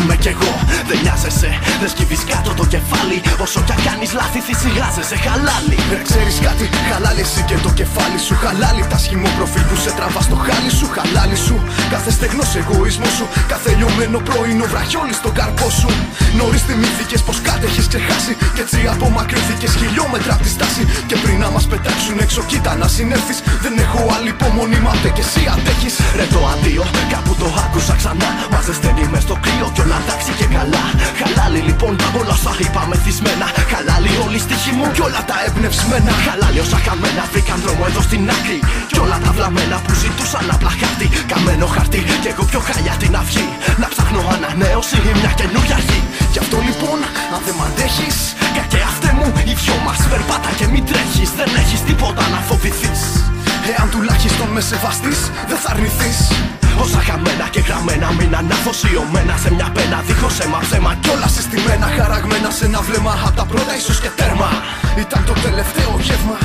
είμαι κι εγώ. Δεν νοιάζεσαι, δεν σκύβεις κάτω το κεφάλι. Όσο κι αν κάνεις λάθη θυσιγάζεσαι χαλάλι. Ρε ξέρεις κάτι, χαλάλι εσύ και το κεφάλι σου. Χαλάλι τα σχημό προφίλ που σε τραβά στο χάλι σου. Χαλάλι σου, κάθε στεγνός εγωισμός σου. Κάθε λιωμένο πρωινό βραχιόλι στον καρπό σου. Νωρίς θυμήθηκες πως κάτι έχεις ξεχάσει. Κι έτσι απομακρύνθηκες χιλιόμετρα από τη στάση. Και πριν να μας πετάξουν έξω κοίτα να συνέλθεις Δεν έχω άλλη υπομονή μα και εσύ αντέχεις. Ρε το αντίο κάπου το άκουσα ξανά. Μα ζεσταίνει μες στο κρύο κι όλα εντάξει και καλά. Χαλάλι λοιπόν όλα όσα είπα μεθυσμένα. Χαλάλι όλη η στοιχή μου κι όλα τα εμπνευσμένα. Χαλάλι όσα χαμένα βρήκαν δρόμο εδώ στην άκρη. Κι όλα τα βλαμμένα που ζητούσαν απλά χαρτί Καμένο χαρτί κι εγώ πιο χαλιά την αυγή. Να ψάχνω ανανέωση ή μια καινούργια γη. Γι' αυτό λοιπόν αν δεν μ' αντέχεις. Κακέ αυτέ μου οι δυο μας περπάτα και μην τρέχεις. Δεν έχεις τίποτα να φοβηθείς Εάν τουλάχιστον με σεβαστείς δεν θα αρνηθείς. Όσα χαμένα και γραμμένα μείναν αφοσιωμένα σε μια πένα δίχως αίμα ψέμα Κι όλα συστημένα. Χαραγμένα σε ένα βλέμμα Απ' τα πρώτα ίσως και τέρμα. Ήταν το τελευταίο γεύμα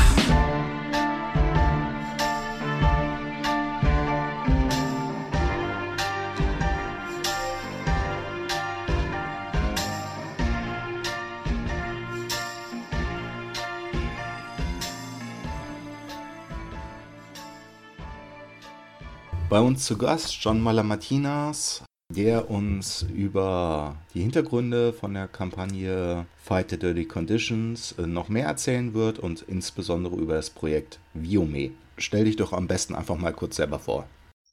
Bei uns zu Gast John Malamatinas, der uns über die Hintergründe von der Kampagne Fight the Dirty Conditions äh, noch mehr erzählen wird und insbesondere über das Projekt Viome. Stell dich doch am besten einfach mal kurz selber vor.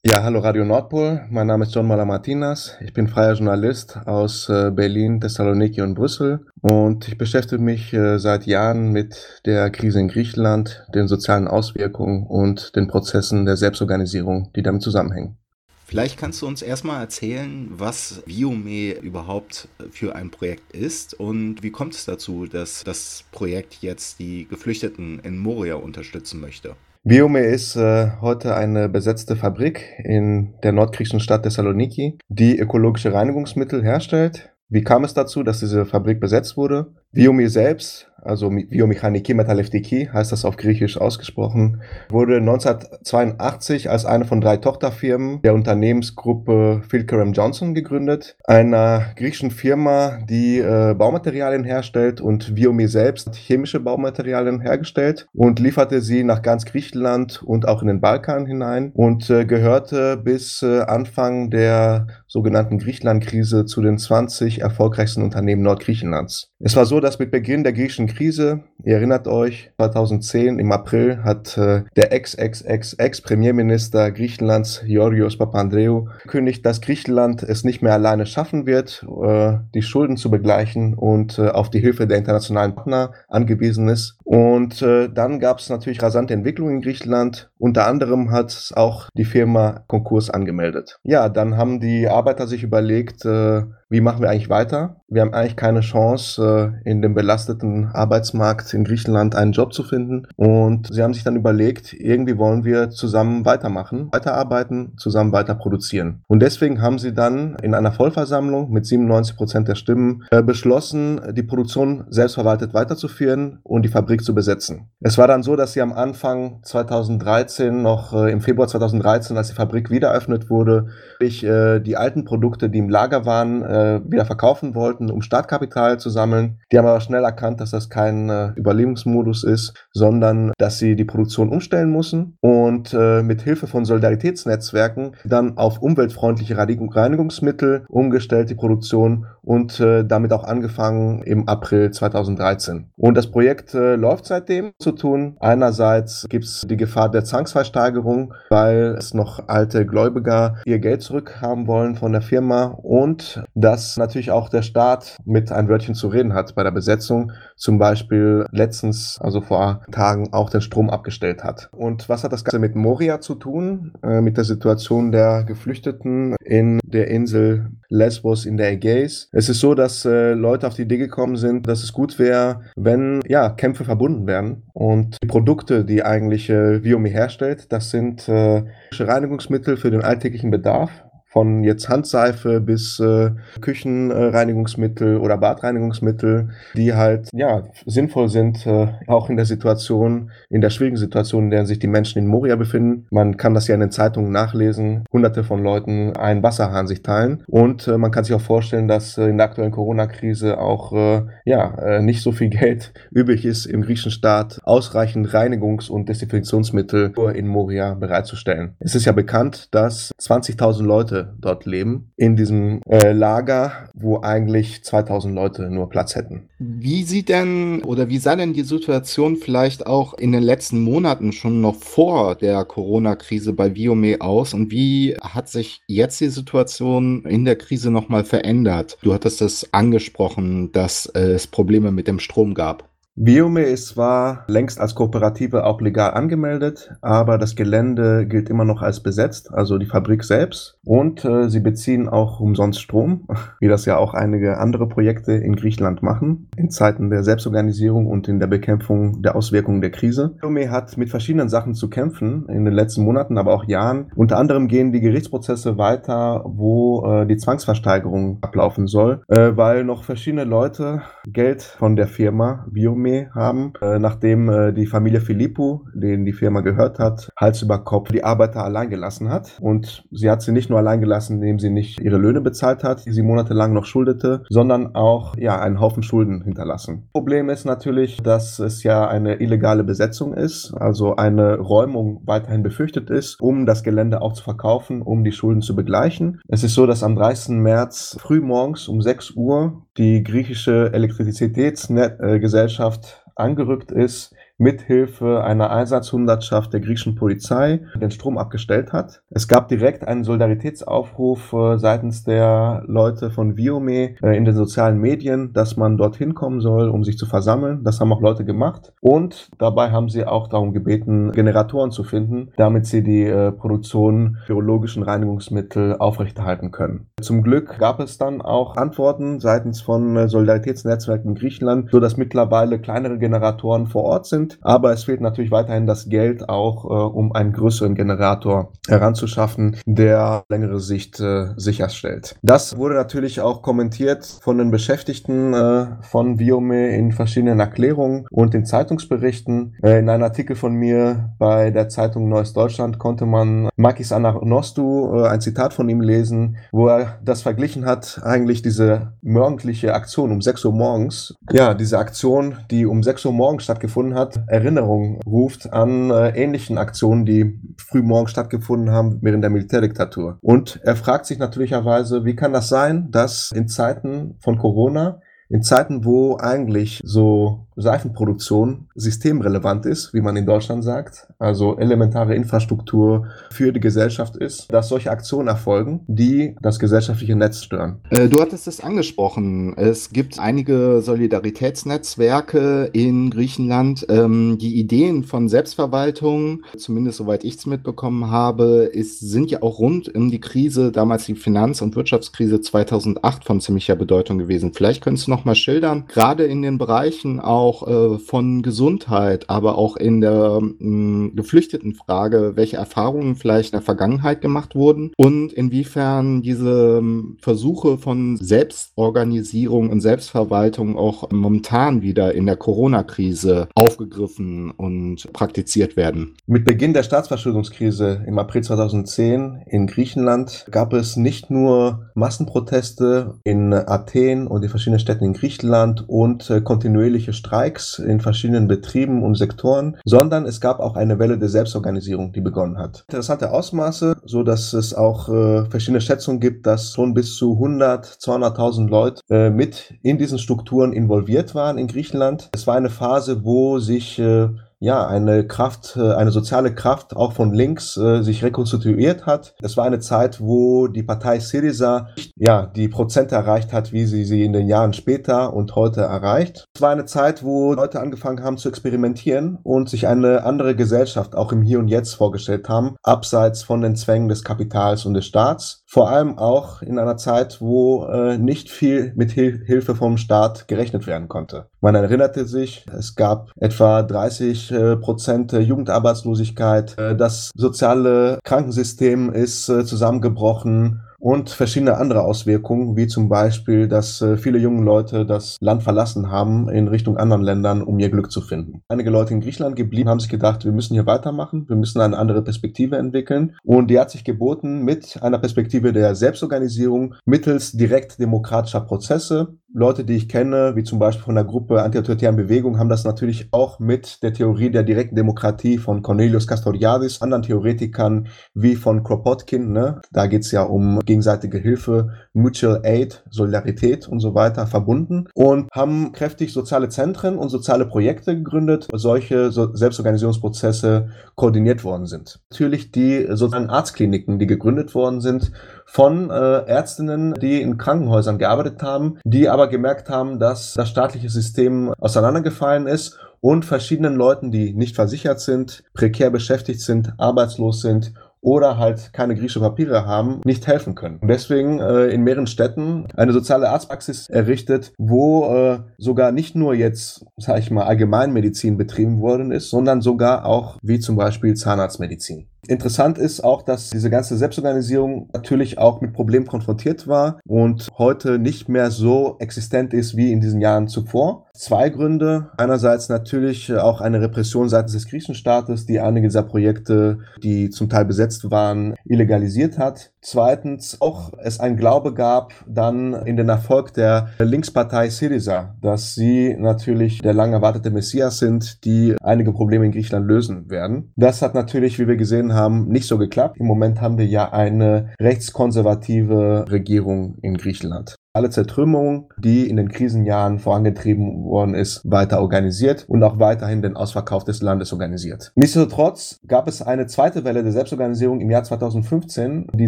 Ja, hallo Radio Nordpol. Mein Name ist John Malamatinas. Ich bin freier Journalist aus äh, Berlin, Thessaloniki und Brüssel. Und ich beschäftige mich äh, seit Jahren mit der Krise in Griechenland, den sozialen Auswirkungen und den Prozessen der Selbstorganisierung, die damit zusammenhängen.
Vielleicht kannst du uns erstmal erzählen, was Viome überhaupt für ein Projekt ist und wie kommt es dazu, dass das Projekt jetzt die Geflüchteten in Moria unterstützen möchte?
Biome ist äh, heute eine besetzte Fabrik in der nordgriechischen Stadt Thessaloniki, die ökologische Reinigungsmittel herstellt. Wie kam es dazu, dass diese Fabrik besetzt wurde? Biome selbst also Biomechaniki Metaleftiki heißt das auf Griechisch ausgesprochen, wurde 1982 als eine von drei Tochterfirmen der Unternehmensgruppe Philkerem Johnson gegründet, einer griechischen Firma, die äh, Baumaterialien herstellt und Biome selbst hat chemische Baumaterialien hergestellt und lieferte sie nach ganz Griechenland und auch in den Balkan hinein und äh, gehörte bis äh, Anfang der sogenannten Griechenland-Krise zu den 20 erfolgreichsten Unternehmen Nordgriechenlands. Es war so, dass mit Beginn der griechischen Krise, ihr erinnert euch, 2010 im April hat äh, der Ex-Ex-Ex-Ex-Premierminister Griechenlands Georgios Papandreou gekündigt, dass Griechenland es nicht mehr alleine schaffen wird, äh, die Schulden zu begleichen und äh, auf die Hilfe der internationalen Partner angewiesen ist. Und äh, dann gab es natürlich rasante Entwicklungen in Griechenland. Unter anderem hat auch die Firma Konkurs angemeldet. Ja, dann haben die Arbeiter sich überlegt, äh, wie machen wir eigentlich weiter? Wir haben eigentlich keine Chance, äh, in dem belasteten Arbeitsmarkt in Griechenland einen Job zu finden. Und sie haben sich dann überlegt, irgendwie wollen wir zusammen weitermachen, weiterarbeiten, zusammen weiter produzieren. Und deswegen haben sie dann in einer Vollversammlung mit 97 Prozent der Stimmen äh, beschlossen, die Produktion selbstverwaltet weiterzuführen und die Fabrik zu besetzen. Es war dann so, dass sie am Anfang 2013, noch äh, im Februar 2013, als die Fabrik wieder eröffnet wurde, die alten Produkte, die im Lager waren, wieder verkaufen wollten, um Startkapital zu sammeln. Die haben aber schnell erkannt, dass das kein äh, Überlebensmodus ist, sondern dass sie die Produktion umstellen müssen und äh, mit Hilfe von Solidaritätsnetzwerken dann auf umweltfreundliche Reinigungsmittel umgestellt die Produktion und äh, damit auch angefangen im April 2013. Und das Projekt äh, läuft seitdem zu tun. Einerseits gibt es die Gefahr der Zwangsversteigerung, weil es noch alte Gläubiger ihr Geld zurückhaben wollen von der Firma und dass natürlich auch der Staat mit ein Wörtchen zu reden hat bei der Besetzung, zum Beispiel letztens, also vor Tagen, auch den Strom abgestellt hat. Und was hat das Ganze mit Moria zu tun, äh, mit der Situation der Geflüchteten in der Insel Lesbos in der Ägäis? Es ist so, dass äh, Leute auf die Idee gekommen sind, dass es gut wäre, wenn ja, Kämpfe verbunden werden und die Produkte, die eigentlich äh, Viomi herstellt, das sind äh, Reinigungsmittel für den alltäglichen Bedarf von jetzt Handseife bis äh, Küchenreinigungsmittel oder Badreinigungsmittel, die halt ja sinnvoll sind, äh, auch in der Situation, in der schwierigen Situation, in der sich die Menschen in Moria befinden. Man kann das ja in den Zeitungen nachlesen. Hunderte von Leuten einen Wasserhahn sich teilen und äh, man kann sich auch vorstellen, dass äh, in der aktuellen Corona-Krise auch äh, ja äh, nicht so viel Geld übrig ist, im griechischen Staat ausreichend Reinigungs- und Desinfektionsmittel in Moria bereitzustellen. Es ist ja bekannt, dass 20.000 Leute dort leben, in diesem äh, Lager, wo eigentlich 2000 Leute nur Platz hätten.
Wie sieht denn oder wie sah denn die Situation vielleicht auch in den letzten Monaten schon noch vor der Corona-Krise bei Viome aus und wie hat sich jetzt die Situation in der Krise nochmal verändert? Du hattest es angesprochen, dass es Probleme mit dem Strom gab.
Biome ist zwar längst als Kooperative auch legal angemeldet, aber das Gelände gilt immer noch als besetzt, also die Fabrik selbst. Und äh, sie beziehen auch umsonst Strom, wie das ja auch einige andere Projekte in Griechenland machen, in Zeiten der Selbstorganisierung und in der Bekämpfung der Auswirkungen der Krise. Biome hat mit verschiedenen Sachen zu kämpfen in den letzten Monaten, aber auch Jahren. Unter anderem gehen die Gerichtsprozesse weiter, wo äh, die Zwangsversteigerung ablaufen soll, äh, weil noch verschiedene Leute Geld von der Firma Biome Viome haben, äh, nachdem äh, die Familie Filippo, denen die Firma gehört hat, Hals über Kopf die Arbeiter allein gelassen hat. Und sie hat sie nicht nur allein gelassen, indem sie nicht ihre Löhne bezahlt hat, die sie monatelang noch schuldete, sondern auch ja einen Haufen Schulden hinterlassen. Problem ist natürlich, dass es ja eine illegale Besetzung ist, also eine Räumung weiterhin befürchtet ist, um das Gelände auch zu verkaufen, um die Schulden zu begleichen. Es ist so, dass am 30. März frühmorgens um 6 Uhr die griechische Elektrizitätsgesellschaft angerückt ist mithilfe einer Einsatzhundertschaft der griechischen Polizei den Strom abgestellt hat. Es gab direkt einen Solidaritätsaufruf äh, seitens der Leute von Viome äh, in den sozialen Medien, dass man dorthin kommen soll, um sich zu versammeln. Das haben auch Leute gemacht. Und dabei haben sie auch darum gebeten, Generatoren zu finden, damit sie die äh, Produktion biologischen Reinigungsmittel aufrechterhalten können. Zum Glück gab es dann auch Antworten seitens von Solidaritätsnetzwerken in Griechenland, so dass mittlerweile kleinere Generatoren vor Ort sind sind. Aber es fehlt natürlich weiterhin das Geld auch, äh, um einen größeren Generator heranzuschaffen, der längere Sicht äh, sicherstellt. Das wurde natürlich auch kommentiert von den Beschäftigten äh, von Viome in verschiedenen Erklärungen und in Zeitungsberichten. Äh, in einem Artikel von mir bei der Zeitung Neues Deutschland konnte man Makis Anagnostou äh, ein Zitat von ihm lesen, wo er das verglichen hat, eigentlich diese morgendliche Aktion um 6 Uhr morgens. Ja, diese Aktion, die um 6 Uhr morgens stattgefunden hat, Erinnerung ruft an äh, ähnlichen Aktionen, die frühmorgens stattgefunden haben während der Militärdiktatur. Und er fragt sich natürlicherweise, wie kann das sein, dass in Zeiten von Corona in Zeiten, wo eigentlich so Seifenproduktion systemrelevant ist, wie man in Deutschland sagt, also elementare Infrastruktur für die Gesellschaft ist, dass solche Aktionen erfolgen, die das gesellschaftliche Netz stören.
Äh, du hattest es angesprochen. Es gibt einige Solidaritätsnetzwerke in Griechenland. Ähm, die Ideen von Selbstverwaltung, zumindest soweit ich es mitbekommen habe, ist, sind ja auch rund um die Krise, damals die Finanz- und Wirtschaftskrise 2008 von ziemlicher Bedeutung gewesen. Vielleicht könntest du noch mal schildern, gerade in den Bereichen auch äh, von Gesundheit, aber auch in der mh, geflüchteten Frage, welche Erfahrungen vielleicht in der Vergangenheit gemacht wurden und inwiefern diese ähm, Versuche von Selbstorganisierung und Selbstverwaltung auch momentan wieder in der Corona-Krise aufgegriffen und praktiziert werden.
Mit Beginn der Staatsverschuldungskrise im April 2010 in Griechenland gab es nicht nur Massenproteste in Athen und in verschiedenen Städten in Griechenland und äh, kontinuierliche Streiks in verschiedenen Betrieben und Sektoren, sondern es gab auch eine Welle der Selbstorganisierung, die begonnen hat. Interessante Ausmaße, so dass es auch äh, verschiedene Schätzungen gibt, dass schon bis zu 100, 200.000 Leute äh, mit in diesen Strukturen involviert waren in Griechenland. Es war eine Phase, wo sich äh, ja, eine Kraft, äh, eine soziale Kraft auch von links äh, sich rekonstituiert hat. Es war eine Zeit, wo die Partei Syriza ja die Prozente erreicht hat, wie sie sie in den Jahren später und heute erreicht. Es war eine Zeit, wo Leute angefangen haben zu experimentieren und sich eine andere Gesellschaft auch im Hier und Jetzt vorgestellt haben, abseits von den Zwängen des Kapitals und des Staats. Vor allem auch in einer Zeit, wo äh, nicht viel mit Hil Hilfe vom Staat gerechnet werden konnte. Man erinnerte sich, es gab etwa 30 äh, Prozent Jugendarbeitslosigkeit, äh, das soziale Krankensystem ist äh, zusammengebrochen und verschiedene andere Auswirkungen, wie zum Beispiel, dass äh, viele junge Leute das Land verlassen haben in Richtung anderen Ländern, um ihr Glück zu finden. Einige Leute in Griechenland geblieben haben sich gedacht, wir müssen hier weitermachen, wir müssen eine andere Perspektive entwickeln und die hat sich geboten mit einer Perspektive der Selbstorganisierung mittels direkt demokratischer Prozesse, Leute, die ich kenne, wie zum Beispiel von der Gruppe Antiautoritären Bewegung, haben das natürlich auch mit der Theorie der direkten Demokratie von Cornelius Castoriadis, anderen Theoretikern wie von Kropotkin, ne? da geht's ja um gegenseitige Hilfe, Mutual Aid, Solidarität und so weiter verbunden und haben kräftig soziale Zentren und soziale Projekte gegründet, wo solche so Selbstorganisierungsprozesse koordiniert worden sind. Natürlich die sozialen Arztkliniken, die gegründet worden sind von äh, Ärztinnen, die in Krankenhäusern gearbeitet haben, die aber gemerkt haben, dass das staatliche System auseinandergefallen ist und verschiedenen Leuten, die nicht versichert sind, prekär beschäftigt sind, arbeitslos sind oder halt keine griechische Papiere haben, nicht helfen können. Und deswegen äh, in mehreren Städten eine soziale Arztpraxis errichtet, wo äh, sogar nicht nur jetzt, sag ich mal, Allgemeinmedizin betrieben worden ist, sondern sogar auch wie zum Beispiel Zahnarztmedizin. Interessant ist auch, dass diese ganze Selbstorganisierung natürlich auch mit Problemen konfrontiert war und heute nicht mehr so existent ist wie in diesen Jahren zuvor. Zwei Gründe. Einerseits natürlich auch eine Repression seitens des Griechenstaates, die einige dieser Projekte, die zum Teil besetzt waren, illegalisiert hat. Zweitens auch es ein Glaube gab dann in den Erfolg der Linkspartei Syriza, dass sie natürlich der lang erwartete Messias sind, die einige Probleme in Griechenland lösen werden. Das hat natürlich, wie wir gesehen haben, nicht so geklappt. Im Moment haben wir ja eine rechtskonservative Regierung in Griechenland alle Zertrümmerung, die in den Krisenjahren vorangetrieben worden ist, weiter organisiert und auch weiterhin den Ausverkauf des Landes organisiert. Nichtsdestotrotz gab es eine zweite Welle der Selbstorganisierung im Jahr 2015, die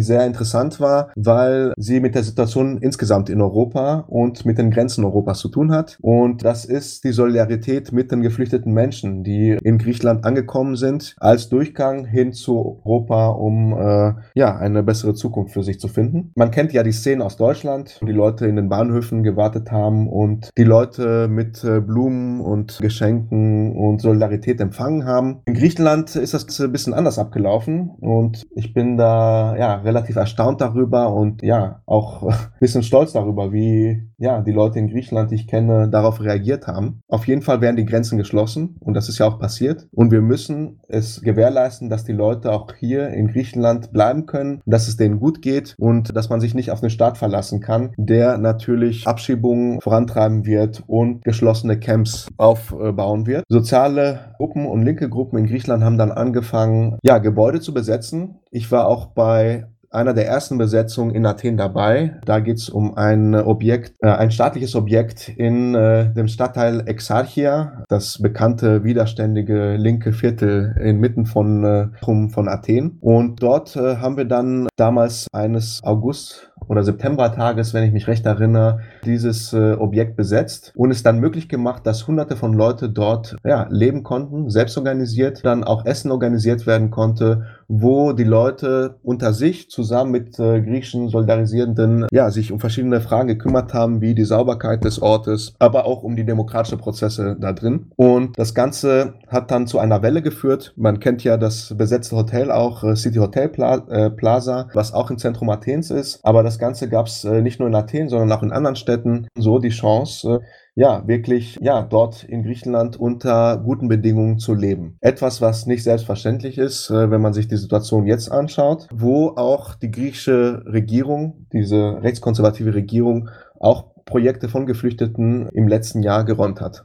sehr interessant war, weil sie mit der Situation insgesamt in Europa und mit den Grenzen Europas zu tun hat. Und das ist die Solidarität mit den geflüchteten Menschen, die in Griechenland angekommen sind, als Durchgang hin zu Europa, um äh, ja eine bessere Zukunft für sich zu finden. Man kennt ja die Szenen aus Deutschland, die Leute Leute in den Bahnhöfen gewartet haben und die Leute mit äh, Blumen und Geschenken und Solidarität empfangen haben. In Griechenland ist das ein bisschen anders abgelaufen und ich bin da ja relativ erstaunt darüber und ja auch ein bisschen stolz darüber, wie ja die Leute in Griechenland, die ich kenne, darauf reagiert haben. Auf jeden Fall werden die Grenzen geschlossen und das ist ja auch passiert und wir müssen es gewährleisten, dass die Leute auch hier in Griechenland bleiben können, dass es denen gut geht und dass man sich nicht auf den Staat verlassen kann, der natürlich Abschiebungen vorantreiben wird und geschlossene Camps aufbauen wird. Soziale Gruppen und linke Gruppen in Griechenland haben dann angefangen, ja, Gebäude zu besetzen. Ich war auch bei einer der ersten Besetzungen in Athen dabei. Da geht es um ein Objekt, äh, ein staatliches Objekt in äh, dem Stadtteil Exarchia, das bekannte widerständige linke Viertel inmitten von, äh, von Athen. Und dort äh, haben wir dann damals eines August oder Septembertages, wenn ich mich recht erinnere, dieses äh, Objekt besetzt und es dann möglich gemacht, dass hunderte von Leute dort ja, leben konnten, selbst organisiert, dann auch Essen organisiert werden konnte, wo die Leute unter sich zusammen mit äh, griechischen Solidarisierenden ja, sich um verschiedene Fragen gekümmert haben, wie die Sauberkeit des Ortes, aber auch um die demokratischen Prozesse da drin. Und das Ganze hat dann zu einer Welle geführt. Man kennt ja das besetzte Hotel auch, äh, City Hotel Pla äh, Plaza, was auch im Zentrum Athens ist, aber das Ganze gab es äh, nicht nur in Athen, sondern auch in anderen Städten so die Chance, äh, ja, wirklich, ja, dort in Griechenland unter guten Bedingungen zu leben. Etwas, was nicht selbstverständlich ist, äh, wenn man sich die Situation jetzt anschaut, wo auch die griechische Regierung, diese rechtskonservative Regierung, auch Projekte von Geflüchteten im letzten Jahr geräumt hat.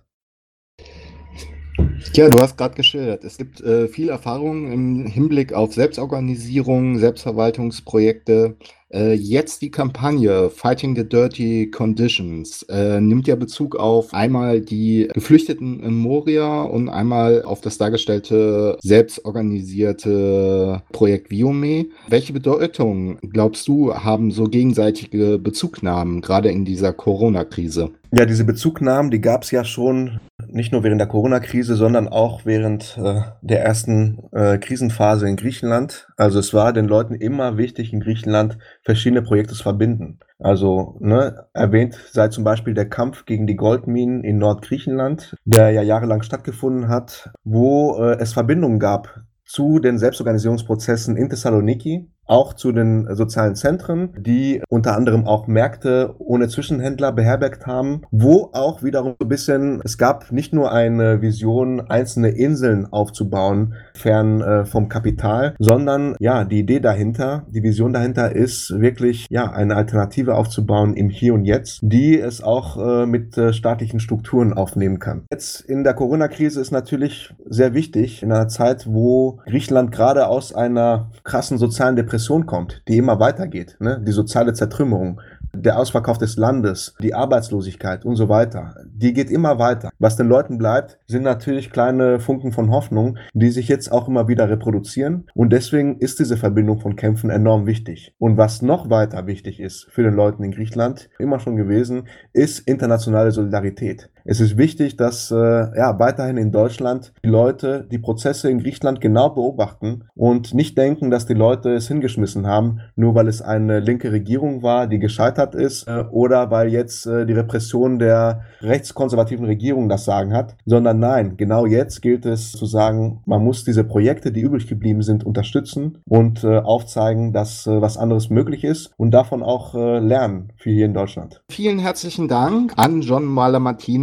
Ja, du hast gerade geschildert, es gibt äh, viel Erfahrung im Hinblick auf Selbstorganisierung, Selbstverwaltungsprojekte. Äh, jetzt die Kampagne Fighting the Dirty Conditions äh, nimmt ja Bezug auf einmal die Geflüchteten in Moria und einmal auf das dargestellte selbstorganisierte Projekt Viome. Welche Bedeutung, glaubst du, haben so gegenseitige Bezugnahmen gerade in dieser Corona-Krise?
Ja, diese Bezugnahmen, die gab es ja schon nicht nur während der Corona-Krise, sondern auch während äh, der ersten äh, Krisenphase in Griechenland. Also es war den Leuten immer wichtig, in Griechenland verschiedene Projekte zu verbinden. Also ne, erwähnt sei zum Beispiel der Kampf gegen die Goldminen in Nordgriechenland, der ja jahrelang stattgefunden hat, wo äh, es Verbindungen gab zu den Selbstorganisierungsprozessen in Thessaloniki, auch zu den sozialen Zentren, die unter anderem auch Märkte ohne Zwischenhändler beherbergt haben, wo auch wiederum ein bisschen, es gab nicht nur eine Vision, einzelne Inseln aufzubauen, fern äh, vom Kapital, sondern ja, die Idee dahinter, die Vision dahinter ist wirklich, ja, eine Alternative aufzubauen im Hier und Jetzt, die es auch äh, mit äh, staatlichen Strukturen aufnehmen kann. Jetzt in der Corona-Krise ist natürlich sehr wichtig, in einer Zeit, wo Griechenland gerade aus einer krassen sozialen Depression Depression kommt, die immer weitergeht, ne? die soziale Zertrümmerung, der Ausverkauf des Landes, die Arbeitslosigkeit und so weiter, die geht immer weiter. Was den Leuten bleibt, sind natürlich kleine Funken von Hoffnung, die sich jetzt auch immer wieder reproduzieren. Und deswegen ist diese Verbindung von Kämpfen enorm wichtig. Und was noch weiter wichtig ist für den Leuten in Griechenland, immer schon gewesen, ist internationale Solidarität. Es ist wichtig, dass äh, ja, weiterhin in Deutschland die Leute die Prozesse in Griechenland genau beobachten und nicht denken, dass die Leute es hingeschmissen haben, nur weil es eine linke Regierung war, die gescheitert ist äh, oder weil jetzt äh, die Repression der rechtskonservativen Regierung das Sagen hat, sondern nein, genau jetzt gilt es zu sagen, man muss diese Projekte, die übrig geblieben sind, unterstützen und äh, aufzeigen, dass äh, was anderes möglich ist und davon auch äh, lernen für hier in Deutschland.
Vielen herzlichen Dank an John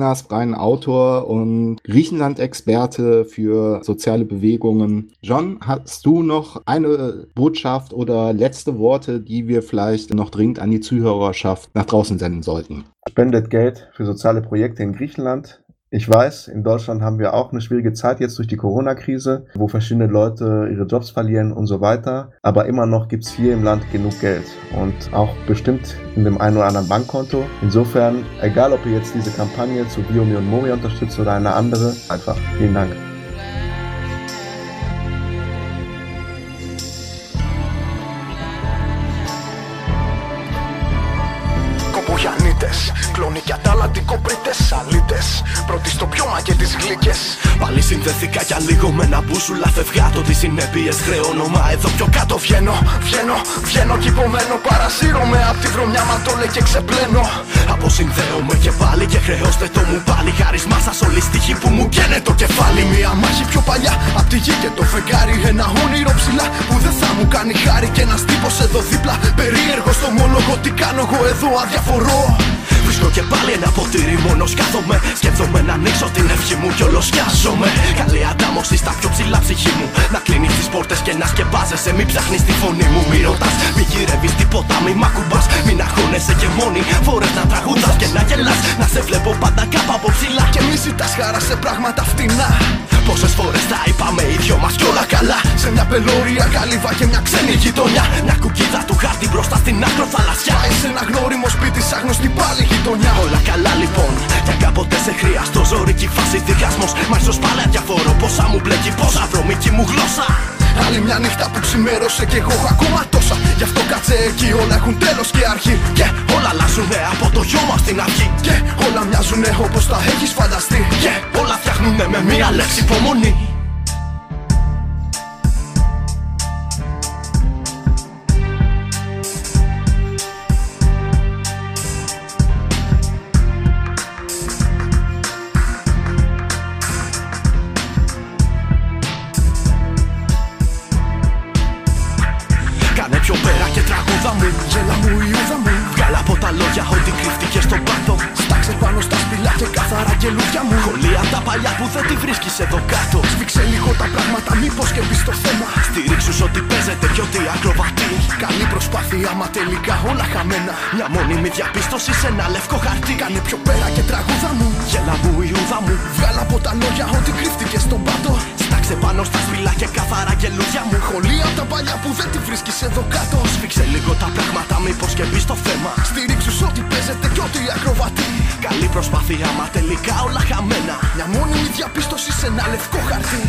Malamartinas, freien Autor und Griechenland-Experte für soziale Bewegungen. John, hast du noch eine Botschaft oder letzte Worte, die wir vielleicht noch dringend an die Zuhörerschaft nach draußen senden sollten?
Spendet Geld für soziale Projekte in Griechenland. Ich weiß, in Deutschland haben wir auch eine schwierige Zeit jetzt durch die Corona-Krise, wo verschiedene Leute ihre Jobs verlieren und so weiter. Aber immer noch gibt es hier im Land genug Geld und auch bestimmt in dem einen oder anderen Bankkonto. Insofern, egal ob ihr jetzt diese Kampagne zu Biomi und Mori unterstützt oder eine andere, einfach vielen Dank.
Κλόνοι και αταλαντικοπρίτες σαλίτες Πρώτοι στο πιώμα και τις γλύκες Πάλι συνδεθήκα για λίγο με ένα μπούσουλα Φευγάτω τις συνέπειες χρεώνω Μα εδώ πιο κάτω βγαίνω, βγαίνω, βγαίνω. Κι υπομένω παρασύρωμαι Απ' τη βρωμιά ματώνε και ξεπλένω. Αποσυνδέομαι και πάλι και χρεώστε το μου πάλι. Χάρισμά σας όλη στοιχή που μου καίνε το κεφάλι. Μια μάχη πιο παλιά απ' τη γη και το φεγγάρι. Ένα όνειρο ψηλά που δεν θα μου κάνει χάρη. Και ένας τύπος εδώ δίπλα περίεργος στο μόλογο. Τι κάνω εγώ εδώ αδιαφορώ Βρίσκω και πάλι ένα ποτήρι μόνο σκάθομαι Σκέφτομαι να ανοίξω την ευχή μου κι όλο σκιάζομαι Καλή αντάμωση στα πιο ψηλά ψυχή μου Να κλείνεις τις πόρτες και να σκεπάζεσαι Μην ψάχνεις τη φωνή μου, μη ρωτάς. Μη γυρεύεις τίποτα, μη μ' ακουμπάς. Μην αγχώνεσαι και μόνη φορές να τραγουδάς και να γελάς. Να σε βλέπω πάντα κάπου από ψηλά. Και μη ζητάς χαρά σε πράγματα φτηνά. Πόσες φορές τα είπαμε οι δυο μας κι όλα καλά. Σε μια πελώρια καλύβα και μια ξένη γειτονιά. Μια κουκίδα του χάρτη μπροστά στην άκρο θαλασσιά. Πάει σε ένα γνώριμο σπίτι, σαν γνωστή πάλι γειτονιά. Όλα καλά λοιπόν. Και κάποτε σε χρειαστό ζωρική φάση διχασμός. Μα ίσως πάλι αδιαφορώ πόσα μου μπλέκει, πόσα βρωμική μου γλώσσα. Άλλη μια νύχτα που ξημέρωσε και εγώ έχω ακόμα τόσα. Γι' αυτό κάτσε εκεί, όλα έχουν τέλος και αρχή. Και όλα αλλάζουνε από το γιο μας στην αρχή. Και όλα μοιάζουνε όπως τα έχεις φανταστεί. Και όλα φτιάχνουνε με μία λέξη υπομονή. Προσπάθεια μα τελικά όλα χαμένα Μια μόνιμη διαπίστωση σε ένα λευκό χαρτί. Κάνε πιο πέρα και τραγούδα μου Γέλα μου η ούδα μου. Βγάλα από τα λόγια ό,τι κρύφτηκες στον πάτο. Στάξε πάνω στα σπηλά και καθαρά και λούδια μου. Χολία τα παλιά που δεν τη βρίσκεις εδώ κάτω. Σφίξε λίγο τα πράγματα μήπως και μπεις στο θέμα. Στηρίξου σ' ό,τι παίζεται κι ό,τι ακροβατεί. Καλή προσπάθεια μα τελικά όλα χαμένα. Μια μόνιμη διαπίστωση σε ένα λευκό χαρτί